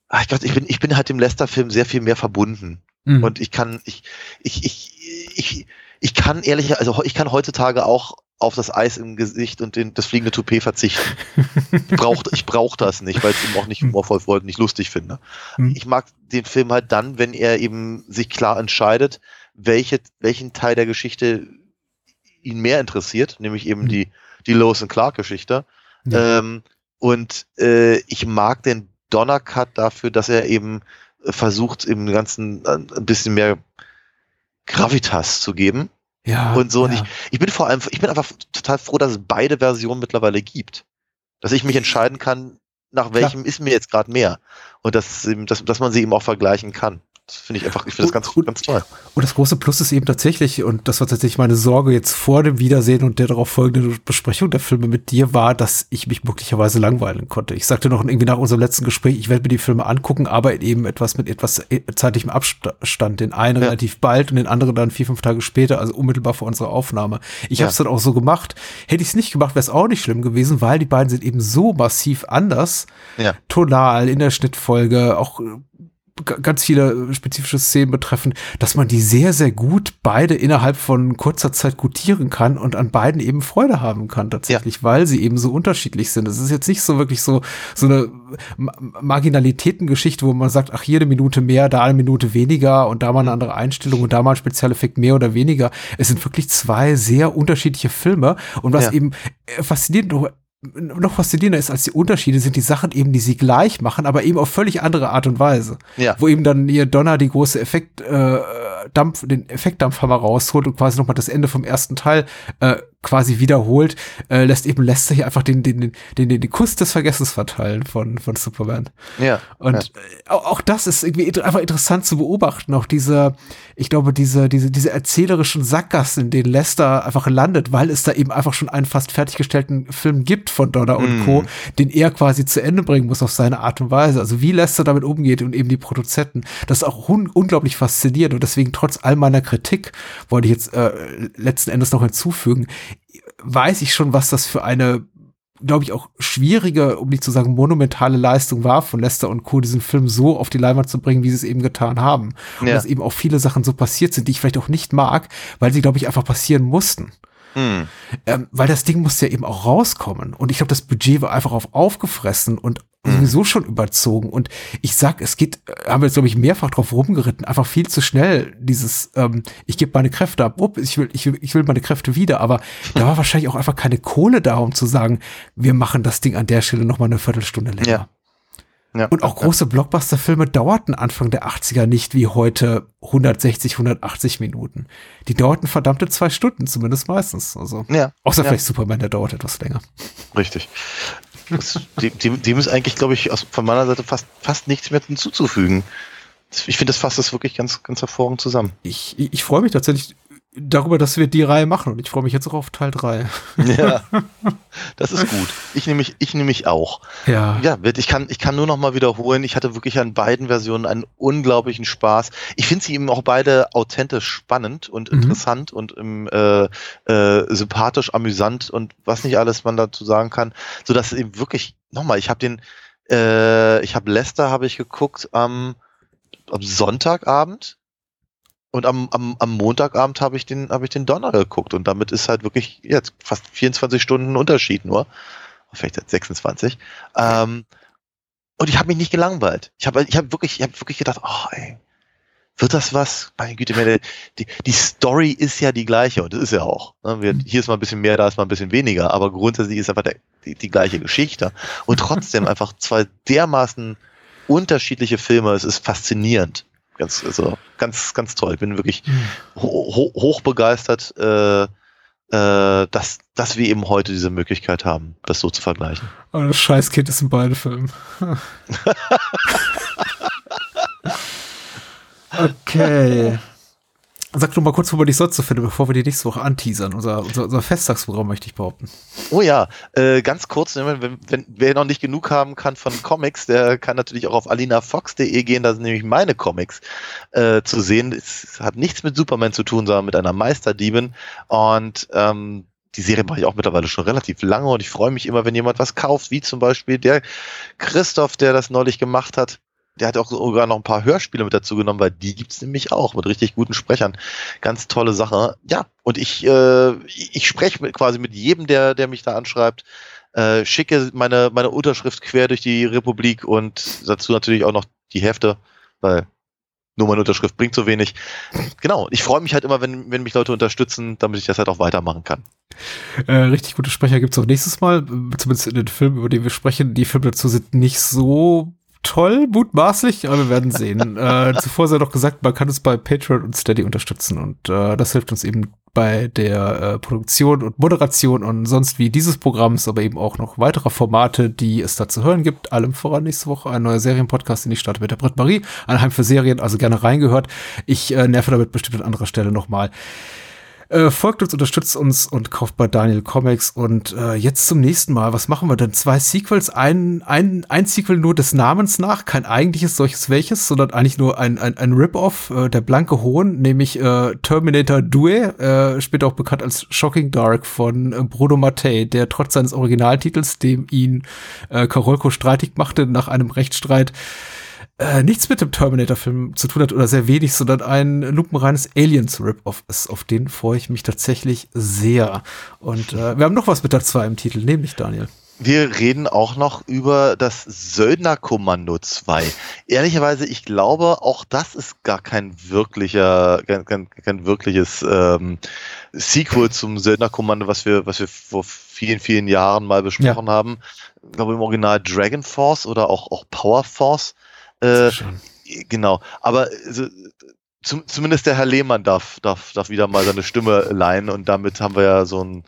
ach, ich, glaub, ich bin, ich bin halt dem Lester-Film sehr viel mehr verbunden. Mhm. Und ich kann, ich, ich, ich, ich, ich kann ehrlich, also ich kann heutzutage auch auf das Eis im Gesicht und den, das fliegende Toupet verzichten. Ich brauch, ich brauch das nicht, weil ich es eben auch nicht humorvoll und nicht lustig finde. Hm. Ich mag den Film halt dann, wenn er eben sich klar entscheidet, welche, welchen Teil der Geschichte ihn mehr interessiert, nämlich eben Hm. die, die Lois und Clark Geschichte. Ja. Ähm, und äh, ich mag den Donner Cut dafür, dass er eben äh, versucht, im Ganzen ein ein bisschen mehr Gravitas zu geben. ja, und so. Und ja. ich, ich bin vor allem, ich bin einfach total froh, dass es beide Versionen mittlerweile gibt. Dass ich mich entscheiden kann, nach welchem ist mir jetzt gerade mehr. Und dass, dass, dass man sie eben auch vergleichen kann. Das finde ich einfach, ich finde das ganz, Und- ganz toll. Und das große Plus ist eben tatsächlich, und das war tatsächlich meine Sorge jetzt vor dem Wiedersehen und der darauf folgenden Besprechung der Filme mit dir, war, dass ich mich möglicherweise langweilen konnte. Ich sagte noch irgendwie nach unserem letzten Gespräch, ich werde mir die Filme angucken, aber eben etwas mit etwas äh, zeitlichem Abstand. Den einen Ja. relativ bald und den anderen dann vier, fünf Tage später, also unmittelbar vor unserer Aufnahme. Ich Ja. habe es dann auch so gemacht. Hätte ich es nicht gemacht, wäre es auch nicht schlimm gewesen, weil die beiden sind eben so massiv anders. Ja. Tonal, in der Schnittfolge, auch äh, ganz viele spezifische Szenen betreffen, dass man die sehr, sehr gut beide innerhalb von kurzer Zeit gutieren kann und an beiden eben Freude haben kann tatsächlich, weil sie eben so unterschiedlich sind. Es ist jetzt nicht so wirklich so, so eine Ma Marginalitätengeschichte, wo man sagt, ach, hier eine Minute mehr, da eine Minute weniger und da mal eine andere Einstellung und da mal ein Spezialeffekt mehr oder weniger. Es sind wirklich zwei sehr unterschiedliche Filme und was Ja. eben äh, faszinierend noch faszinierender ist als die Unterschiede, sind die Sachen eben, die sie gleich machen, aber eben auf völlig andere Art und Weise. Ja. Wo eben dann ihr Donner die große Effekt, äh, Dampf, den Effektdampfhammer rausholt und quasi nochmal das Ende vom ersten Teil äh, quasi wiederholt, äh, lässt eben Lester hier einfach den, den, den, den, den Kuss des Vergessens verteilen von, von Superman. Ja. Und ja. äh, auch, auch das ist irgendwie einfach interessant zu beobachten. Auch diese, ich glaube, diese, diese, diese erzählerischen Sackgassen, in denen Lester einfach landet, weil es da eben einfach schon einen fast fertiggestellten Film gibt von Donner und Mhm. Co., den er quasi zu Ende bringen muss auf seine Art und Weise. Also wie Lester damit umgeht und eben die Produzenten, das ist auch un unglaublich faszinierend und deswegen trotz all meiner Kritik wollte ich jetzt äh, letzten Endes noch hinzufügen, weiß ich schon, was das für eine glaube ich, auch schwierige, um nicht zu sagen monumentale Leistung war von Lester und Co., diesen Film so auf die Leinwand zu bringen, wie sie es eben getan haben. Und Ja. dass eben auch viele Sachen so passiert sind, die ich vielleicht auch nicht mag, weil sie, glaube ich, einfach passieren mussten. Hm. Ähm, weil das Ding musste ja eben auch rauskommen. Und ich glaube, das Budget war einfach auf aufgefressen und Mhm. sowieso schon überzogen. Und ich sag, es geht, haben wir jetzt, glaube ich, mehrfach drauf rumgeritten, einfach viel zu schnell, dieses, ähm, ich gebe meine Kräfte ab, up, ich will, ich will, ich will meine Kräfte wieder. Aber da war wahrscheinlich auch einfach keine Kohle da, um zu sagen, wir machen das Ding an der Stelle noch mal eine Viertelstunde länger. Ja. Ja. Und auch große Blockbuster-Filme dauerten Anfang der 80er nicht wie heute 160, 180 Minuten. Die dauerten verdammte zwei Stunden, zumindest meistens. Also, Ja. außer ja. vielleicht Superman, der dauert etwas länger. Richtig. Dem, dem ist eigentlich, glaube ich, aus, von meiner Seite fast, fast nichts mehr hinzuzufügen. Ich finde, das fasst das wirklich ganz, ganz hervorragend zusammen. Ich, ich, ich freue mich tatsächlich darüber, dass wir die Reihe machen und ich freue mich jetzt auch auf Teil 3. Ja, das ist gut. Ich nehme mich, ich nehme mich auch. Ja. Ja, wird- ich kann, ich kann nur noch mal wiederholen. Ich hatte wirklich an beiden Versionen einen unglaublichen Spaß. Ich finde sie eben auch beide authentisch spannend und Mhm. interessant und ähm, äh, äh, sympathisch, amüsant und was nicht alles man dazu sagen kann, so dass eben wirklich nochmal. Ich habe den, äh, ich habe Lester habe ich geguckt am, am Sonntagabend. Und am, am, am Montagabend habe ich den, habe ich den Donner geguckt und damit ist halt wirklich jetzt fast 24 Stunden Unterschied nur. Vielleicht jetzt 26. Ähm, und ich habe mich nicht gelangweilt. Ich habe ich hab wirklich, ich hab wirklich gedacht, oh, ey, wird das was? Meine Güte, meine, die, die Story ist ja die gleiche und das ist ja auch. Ne? Wir, hier ist mal ein bisschen mehr, da ist mal ein bisschen weniger, aber grundsätzlich ist einfach der, die, die gleiche Geschichte. Und trotzdem einfach zwei dermaßen unterschiedliche Filme. Es ist faszinierend. Ganz, also, ganz, ganz toll. Ich bin wirklich ho ho hoch begeistert, äh, äh, dass, dass wir eben heute diese Möglichkeit haben, das so zu vergleichen. Aber das Scheißkind ist in beiden Filmen. okay. Sag doch mal kurz, wo man dich sonst so findet, bevor wir die nächste Woche anteasern. Unser, unser, unser Festtagsprogramm möchte ich behaupten. Oh ja, äh, ganz kurz, ne, wenn, wenn wer noch nicht genug haben kann von Comics, der kann natürlich auch auf alinafox.de gehen, da sind nämlich meine Comics äh, zu sehen. Es hat nichts mit Superman zu tun, sondern mit einer Meisterdiebin und ähm, die Serie mache ich auch mittlerweile schon relativ lange und ich freue mich immer, wenn jemand was kauft, wie zum Beispiel der Christoph, der das neulich gemacht hat. Der hat auch sogar noch ein paar Hörspiele mit dazu genommen, weil die gibt's nämlich auch mit richtig guten Sprechern. Ganz tolle Sache. Ja, und ich, äh, ich spreche quasi mit jedem, der, der mich da anschreibt, äh, schicke meine, meine Unterschrift quer durch die Republik und dazu natürlich auch noch die Hefte, weil nur meine Unterschrift bringt so wenig. Genau, ich freue mich halt immer, wenn, wenn mich Leute unterstützen, damit ich das halt auch weitermachen kann. Äh, richtig gute Sprecher gibt's auch nächstes Mal, äh, zumindest in den Filmen, über die wir sprechen. Die Filme dazu sind nicht so toll, mutmaßlich, aber wir werden sehen. äh, zuvor sei doch gesagt, man kann uns bei Patreon und Steady unterstützen und äh, das hilft uns eben bei der äh, Produktion und Moderation und sonst wie dieses Programms, aber eben auch noch weiterer Formate, die es da zu hören gibt. Allem voran nächste Woche ein neuer Serienpodcast, den ich starte mit der Britt Marie, ein Heim für Serien, also gerne reingehört. Ich äh, nerve damit bestimmt an anderer Stelle nochmal. Äh, folgt uns, unterstützt uns und kauft bei Daniel Comics. Und äh, jetzt zum nächsten Mal. Was machen wir denn? Zwei Sequels, ein, ein, ein Sequel nur des Namens nach, kein eigentliches solches welches, sondern eigentlich nur ein, ein, ein Rip-Off, äh, der blanke Hohn, nämlich äh, Terminator Due, äh, später auch bekannt als Shocking Dark von äh, Bruno Mattei, der trotz seines Originaltitels, dem ihn äh, Karolko streitig machte nach einem Rechtsstreit, äh, nichts mit dem Terminator-Film zu tun hat oder sehr wenig, sondern ein lupenreines Aliens-Rip-Off ist. Auf den freue ich mich tatsächlich sehr. Und äh, wir haben noch was mit der 2 im Titel, nämlich Daniel. Wir reden auch noch über das Söldnerkommando 2. Ehrlicherweise, ich glaube, auch das ist gar kein wirklicher, kein, kein, kein wirkliches ähm, Sequel zum Söldnerkommando, was wir, was wir vor vielen, vielen Jahren mal besprochen haben. Ich glaube im Original Dragon Force oder auch, auch Power Force. Äh, Schön. genau. Aber also, zum, zumindest der Herr Lehmann darf, darf, darf wieder mal seine Stimme leihen und damit haben wir ja so ein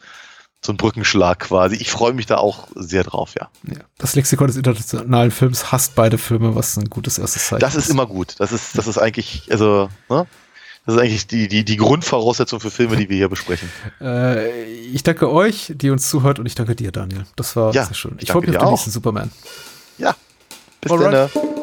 so ein Brückenschlag quasi. Ich freue mich da auch sehr drauf, ja. Ja. Das Lexikon des internationalen Films hasst beide Filme, was ein gutes erstes Zeichen Das ist immer gut. Das ist, das ist eigentlich, also, ne? Das ist eigentlich die, die, die Grundvoraussetzung für Filme, die wir hier besprechen. Äh, ich danke euch, die uns zuhört, und ich danke dir, Daniel. Das war Ja, sehr schön. Ich freue mich auf den dir nächsten Superman. Ja. Bis dann.